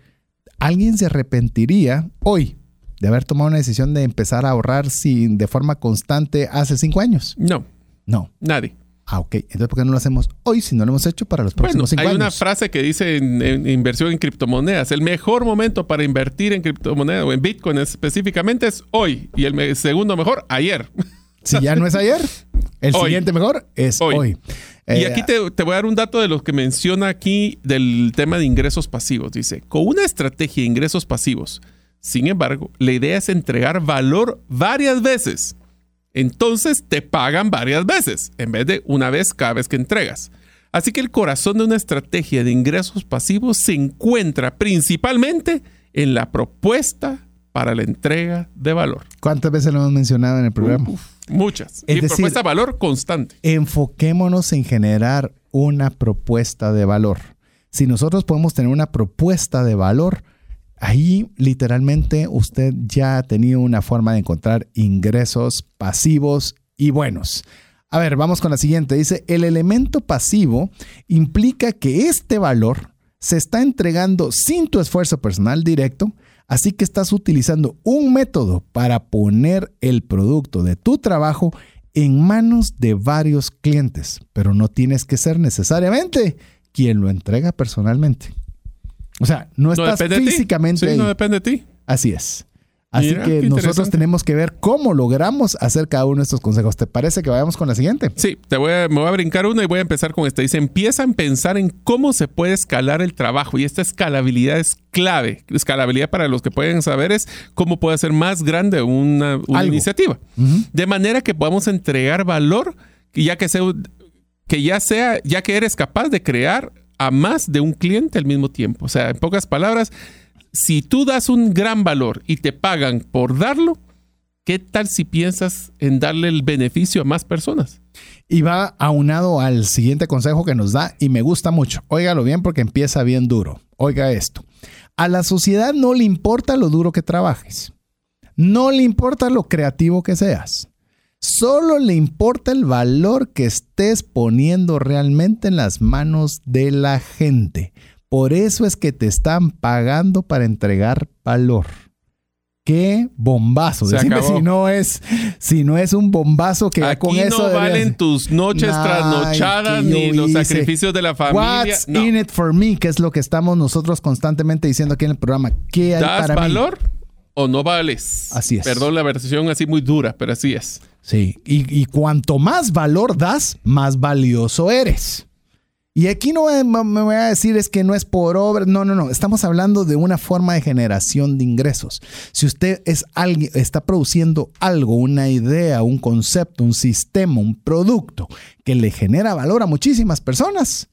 Speaker 1: ¿alguien se arrepentiría hoy de haber tomado una decisión de empezar a ahorrar sin, de forma constante hace cinco años?
Speaker 3: No.
Speaker 1: No.
Speaker 3: Nadie.
Speaker 1: Ah, ok. Entonces, ¿por qué no lo hacemos hoy si no lo hemos hecho para los próximos
Speaker 3: bueno,
Speaker 1: cinco
Speaker 3: hay una
Speaker 1: años?
Speaker 3: frase que dice en, en inversión en criptomonedas, el mejor momento para invertir en criptomonedas o en Bitcoin específicamente es hoy y el me- segundo mejor ayer. (laughs)
Speaker 1: Si ya no es ayer, el
Speaker 3: Hoy.
Speaker 1: siguiente mejor es hoy.
Speaker 3: Hoy. y
Speaker 1: Eh,
Speaker 3: aquí te, te voy a dar un dato de lo que menciona aquí del tema de ingresos pasivos. Dice, con una estrategia de ingresos pasivos, sin embargo, la idea es entregar valor varias veces. Entonces te pagan varias veces, en vez de una vez cada vez que entregas. Así que el corazón de una estrategia de ingresos pasivos se encuentra principalmente en la propuesta para la entrega de valor.
Speaker 1: ¿Cuántas veces lo hemos mencionado en el programa?
Speaker 3: Muchas.
Speaker 1: Es
Speaker 3: y
Speaker 1: decir-
Speaker 3: propuesta de valor constante.
Speaker 1: Enfoquémonos en generar una propuesta de valor. Si nosotros podemos tener una propuesta de valor, ahí literalmente usted ya ha tenido una forma de encontrar ingresos pasivos y buenos. A ver, vamos con la siguiente. Dice, el elemento pasivo implica que este valor se está entregando sin tu esfuerzo personal directo, así que estás utilizando un método para poner el producto de tu trabajo en manos de varios clientes, pero no tienes que ser necesariamente quien lo entrega personalmente. O sea, no
Speaker 3: No
Speaker 1: estás
Speaker 3: de
Speaker 1: físicamente
Speaker 3: Sí,
Speaker 1: ahí.
Speaker 3: no depende de ti.
Speaker 1: Así es. Así
Speaker 3: Mira,
Speaker 1: que nosotros tenemos que ver cómo logramos hacer cada uno de estos consejos. ¿Te parece que vayamos con la siguiente?
Speaker 3: Sí, te voy a, me voy a brincar una y voy a empezar con esta. Dice, empiezan a pensar en cómo se puede escalar el trabajo y esta escalabilidad es clave. Escalabilidad para los que pueden saber es cómo puede ser más grande una, iniciativa. De manera que podamos entregar valor ya que sea, que ya sea, ya que eres capaz de crear a más de un cliente al mismo tiempo. O sea, en pocas palabras, si tú das un gran valor y te pagan por darlo, ¿qué tal si piensas en darle el beneficio a más personas?
Speaker 1: Y va aunado al siguiente consejo que nos da y me gusta mucho. Óigalo bien porque empieza bien duro. Oiga esto. A la sociedad no le importa lo duro que trabajes. No le importa lo creativo que seas. Solo le importa el valor que estés poniendo realmente en las manos de la gente. Por eso es que te están pagando para entregar valor. Qué bombazo.
Speaker 3: Se
Speaker 1: Decime
Speaker 3: acabó.
Speaker 1: si no es si no es un bombazo que
Speaker 3: Aquí
Speaker 1: con eso
Speaker 3: no
Speaker 1: deberías-
Speaker 3: valen tus noches trasnochadas ni los
Speaker 1: hice.
Speaker 3: sacrificios de la familia.
Speaker 1: What's
Speaker 3: No.
Speaker 1: in it for me? Que es lo que estamos nosotros constantemente diciendo aquí en el programa. ¿Qué hay
Speaker 3: ¿Das
Speaker 1: para mí?
Speaker 3: valor o no vales?
Speaker 1: Así es.
Speaker 3: Perdón la versión así muy dura, pero así es.
Speaker 1: Sí, y, y cuanto más valor das, más valioso eres. Y aquí no me, me voy a decir es que no es por obra, no, no, no, estamos hablando de una forma de generación de ingresos. Si usted es alguien, está produciendo algo, una idea, un concepto, un sistema, un producto que le genera valor a muchísimas personas,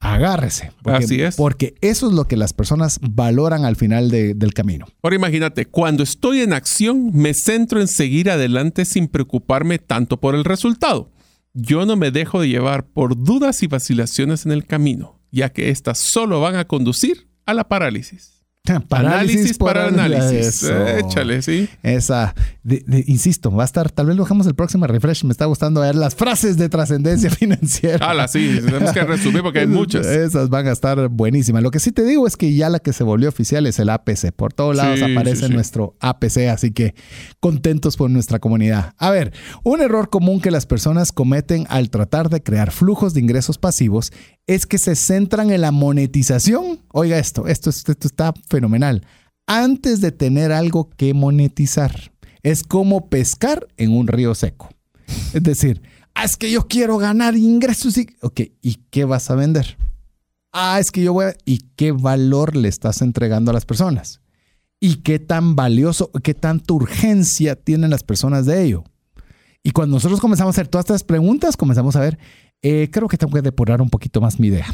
Speaker 1: agárrese. Porque,
Speaker 3: Así es.
Speaker 1: Porque eso es lo que las personas valoran al final de- del camino.
Speaker 3: Ahora imagínate, cuando estoy en acción, me centro en seguir adelante sin preocuparme tanto por el resultado. Yo no me dejo de llevar por dudas y vacilaciones en el camino, ya que éstas solo van a conducir a la parálisis. (laughs) análisis para análisis.
Speaker 1: Eso.
Speaker 3: Échale, sí.
Speaker 1: Esa, de- de- insisto, va a estar, tal vez lo dejamos el próximo refresh. Me está gustando ver las frases de trascendencia (laughs) financiera.
Speaker 3: Ala, sí, tenemos que resumir porque hay muchas. (laughs)
Speaker 1: Esas van a estar buenísimas. Lo que sí te digo es que ya la que se volvió oficial es el APC. Por todos lados
Speaker 3: Sí,
Speaker 1: aparece
Speaker 3: sí, sí.
Speaker 1: nuestro APC, así que contentos por nuestra comunidad. A ver, un error común que las personas cometen al tratar de crear flujos de ingresos pasivos es que se centran en la monetización. Oiga esto, esto, esto está fenomenal. Antes de tener algo que monetizar. Es como pescar en un río seco. Es decir, ah, es que yo quiero ganar ingresos. Y... Ok, ¿y qué vas a vender? Ah, es que yo voy a... ¿Y qué valor le estás entregando a las personas? ¿Y qué tan valioso, qué tanta urgencia tienen las personas de ello? Y cuando nosotros comenzamos a hacer todas estas preguntas, comenzamos a ver, eh, creo que tengo que depurar un poquito más mi idea.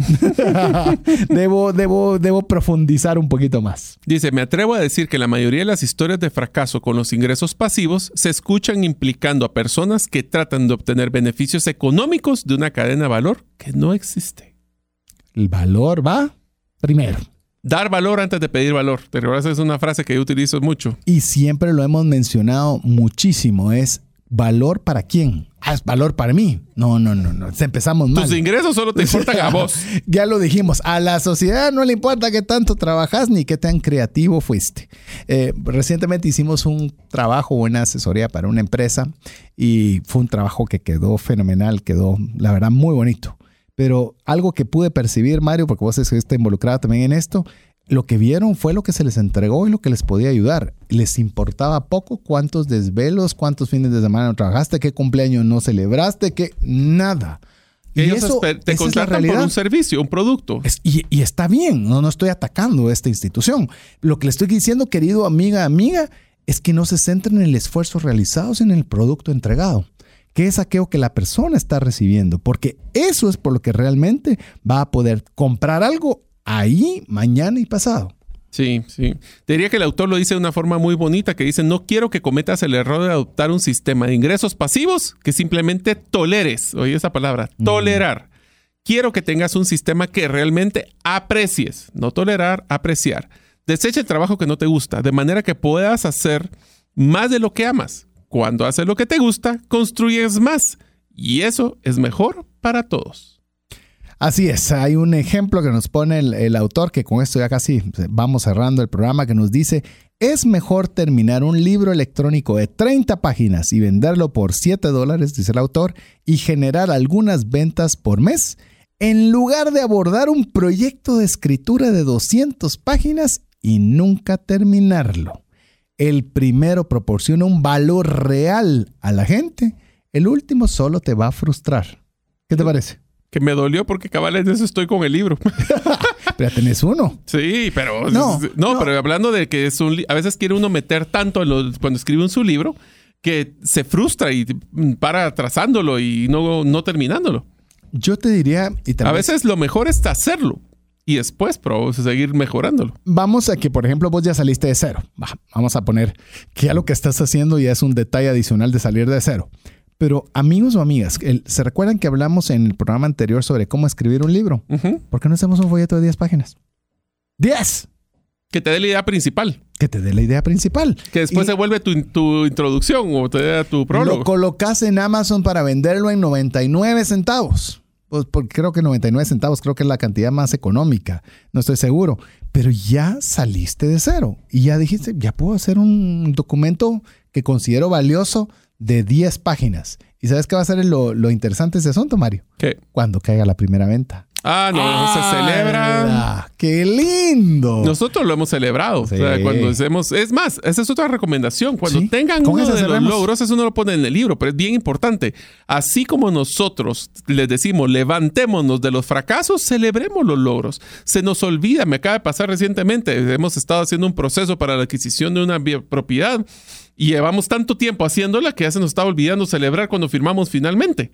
Speaker 1: (laughs) debo, debo, debo profundizar un poquito más.
Speaker 3: Dice, me atrevo a decir que la mayoría de las historias de fracaso con los ingresos pasivos se escuchan implicando a personas que tratan de obtener beneficios económicos de una cadena de valor que no existe.
Speaker 1: El valor va primero.
Speaker 3: Dar valor antes de pedir valor. ¿Te recuerdas? Es una frase que yo utilizo mucho.
Speaker 1: y siempre lo hemos mencionado muchísimo, es ¿Valor para quién? Ah, es valor para mí. No, no, no, no. Empezamos mal.
Speaker 3: Tus ingresos solo te (laughs) importan a vos. (laughs)
Speaker 1: ya lo dijimos. A la sociedad no le importa qué tanto trabajas ni qué tan creativo fuiste. Eh, recientemente hicimos un trabajo, una asesoría para una empresa y fue un trabajo que quedó fenomenal, quedó, la verdad, muy bonito. Pero algo que pude percibir, Mario, porque vos estás involucrado también en esto, lo que vieron fue lo que se les entregó y lo que les podía ayudar. Les importaba poco cuántos desvelos, cuántos fines de semana no trabajaste, qué cumpleaños no celebraste, que nada.
Speaker 3: y eso, te contratan por un servicio, un producto.
Speaker 1: y, y, está bien, no, no estoy atacando a esta institución. Lo que le estoy diciendo, querido amiga, amiga, es que no se centren en el esfuerzo realizado, sino en el producto entregado que es aquello que la persona está recibiendo, porque eso es por lo que realmente va a poder comprar algo ahí mañana y pasado.
Speaker 3: Sí, sí. Diría que el autor lo dice de una forma muy bonita, que dice, no quiero que cometas el error de adoptar un sistema de ingresos pasivos que simplemente toleres. Oye esa palabra, mm. tolerar. Quiero que tengas un sistema que realmente aprecies, no tolerar, apreciar. Desecha el trabajo que no te gusta, de manera que puedas hacer más de lo que amas. Cuando haces lo que te gusta, construyes más. Y eso es mejor para todos.
Speaker 1: Así es, hay un ejemplo que nos pone el, autor, que con esto ya casi vamos cerrando el programa, que nos dice, es mejor terminar un libro electrónico de 30 páginas y venderlo por 7 dólares, dice el autor, y generar algunas ventas por mes, en lugar de abordar un proyecto de escritura de 200 páginas y nunca terminarlo. El primero proporciona un valor real a la gente, el último solo te va a frustrar. ¿Qué te parece?
Speaker 3: Que me dolió porque cabales de eso estoy con el libro. (laughs)
Speaker 1: pero tenés uno.
Speaker 3: Sí, pero no, no, pero hablando de que es un a veces quiere uno meter tanto cuando escribe en su libro que se frustra y para trazándolo y no, no terminándolo.
Speaker 1: Yo te diría
Speaker 3: y a veces lo mejor es hacerlo y después pero seguir mejorándolo.
Speaker 1: Vamos a que, por ejemplo, vos ya saliste de cero. vamos a poner que ya lo que estás haciendo ya es un detalle adicional de salir de cero. Pero amigos o amigas, ¿se recuerdan que hablamos en el programa anterior sobre cómo escribir un libro? ¿Por qué no hacemos un folleto de 10 páginas? ¡10!
Speaker 3: Que te dé la idea principal.
Speaker 1: Que te dé la idea principal.
Speaker 3: Que después se vuelve tu, introducción o te dé tu prólogo.
Speaker 1: Lo colocas en Amazon para venderlo en 99 centavos. Pues porque creo que 99 centavos creo que es la cantidad más económica. No estoy seguro. Pero ya saliste de cero. Y ya dijiste, ya puedo hacer un documento que considero valioso de 10 páginas. ¿Y sabes qué va a ser lo, lo interesante de ese asunto, Mario?
Speaker 3: ¿Qué?
Speaker 1: Cuando caiga la primera venta.
Speaker 3: Ah, no, se celebra.
Speaker 1: ¡Qué lindo!
Speaker 3: Nosotros lo hemos celebrado. O sea, cuando hacemos. Es más, esa es otra recomendación. Cuando tengan uno de los logros, eso no lo ponen en el libro, pero es bien importante. Así como nosotros les decimos, levantémonos de los fracasos, celebremos los logros. Se nos olvida, me acaba de pasar recientemente. Hemos estado haciendo un proceso para la adquisición de una propiedad y llevamos tanto tiempo haciéndola que ya se nos estaba olvidando celebrar cuando firmamos finalmente.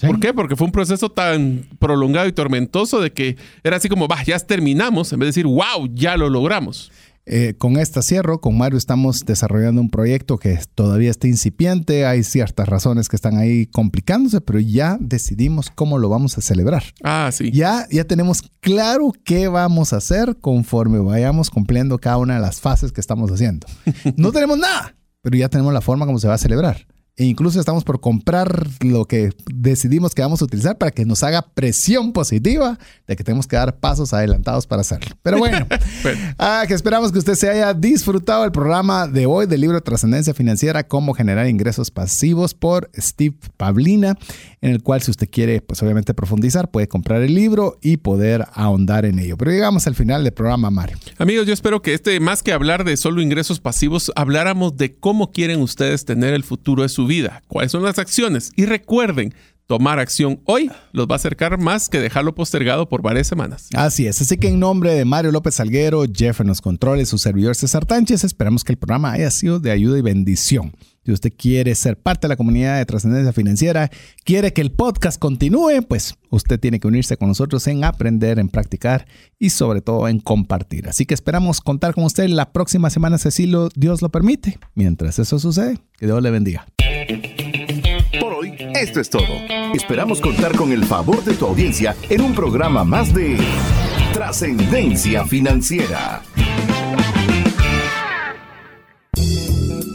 Speaker 3: ¿Por qué? Porque fue un proceso tan prolongado y tormentoso de que era así como, va, ya terminamos, en vez de decir, wow, ya lo logramos.
Speaker 1: Eh, con esta cierro, con Mario estamos desarrollando un proyecto que todavía está incipiente, hay ciertas razones que están ahí complicándose, pero ya decidimos cómo lo vamos a celebrar.
Speaker 3: Ah, sí.
Speaker 1: Ya, ya tenemos claro qué vamos a hacer conforme vayamos cumpliendo cada una de las fases que estamos haciendo. (laughs) No tenemos nada, pero ya tenemos la forma como se va a celebrar. E incluso estamos por comprar lo que decidimos que vamos a utilizar para que nos haga presión positiva de que tenemos que dar pasos adelantados para hacerlo. Pero bueno, (laughs) ah, que esperamos que usted se haya disfrutado el programa de hoy del libro Trascendencia Financiera, cómo generar ingresos pasivos por Steve Pavlina, en el cual si usted quiere, pues obviamente profundizar, puede comprar el libro y poder ahondar en ello. Pero llegamos al final del programa, Mario.
Speaker 3: Amigos, yo espero que este, más que hablar de solo ingresos pasivos, habláramos de cómo quieren ustedes tener el futuro de su vida, cuáles son las acciones. Y recuerden, tomar acción hoy los va a acercar más que dejarlo postergado por varias semanas.
Speaker 1: Así es, así que en nombre de Mario López Salguero, Jeff en los controles, su servidor César Tánchez, esperamos que el programa haya sido de ayuda y bendición. Si usted quiere ser parte de la comunidad de trascendencia financiera, quiere que el podcast continúe, pues usted tiene que unirse con nosotros en aprender, en practicar y sobre todo en compartir. Así que esperamos contar con usted la próxima semana, si Dios lo permite. Mientras eso sucede, que Dios le bendiga.
Speaker 2: Por hoy, esto es todo. Esperamos contar con el favor de tu audiencia en un programa más de Trascendencia Financiera.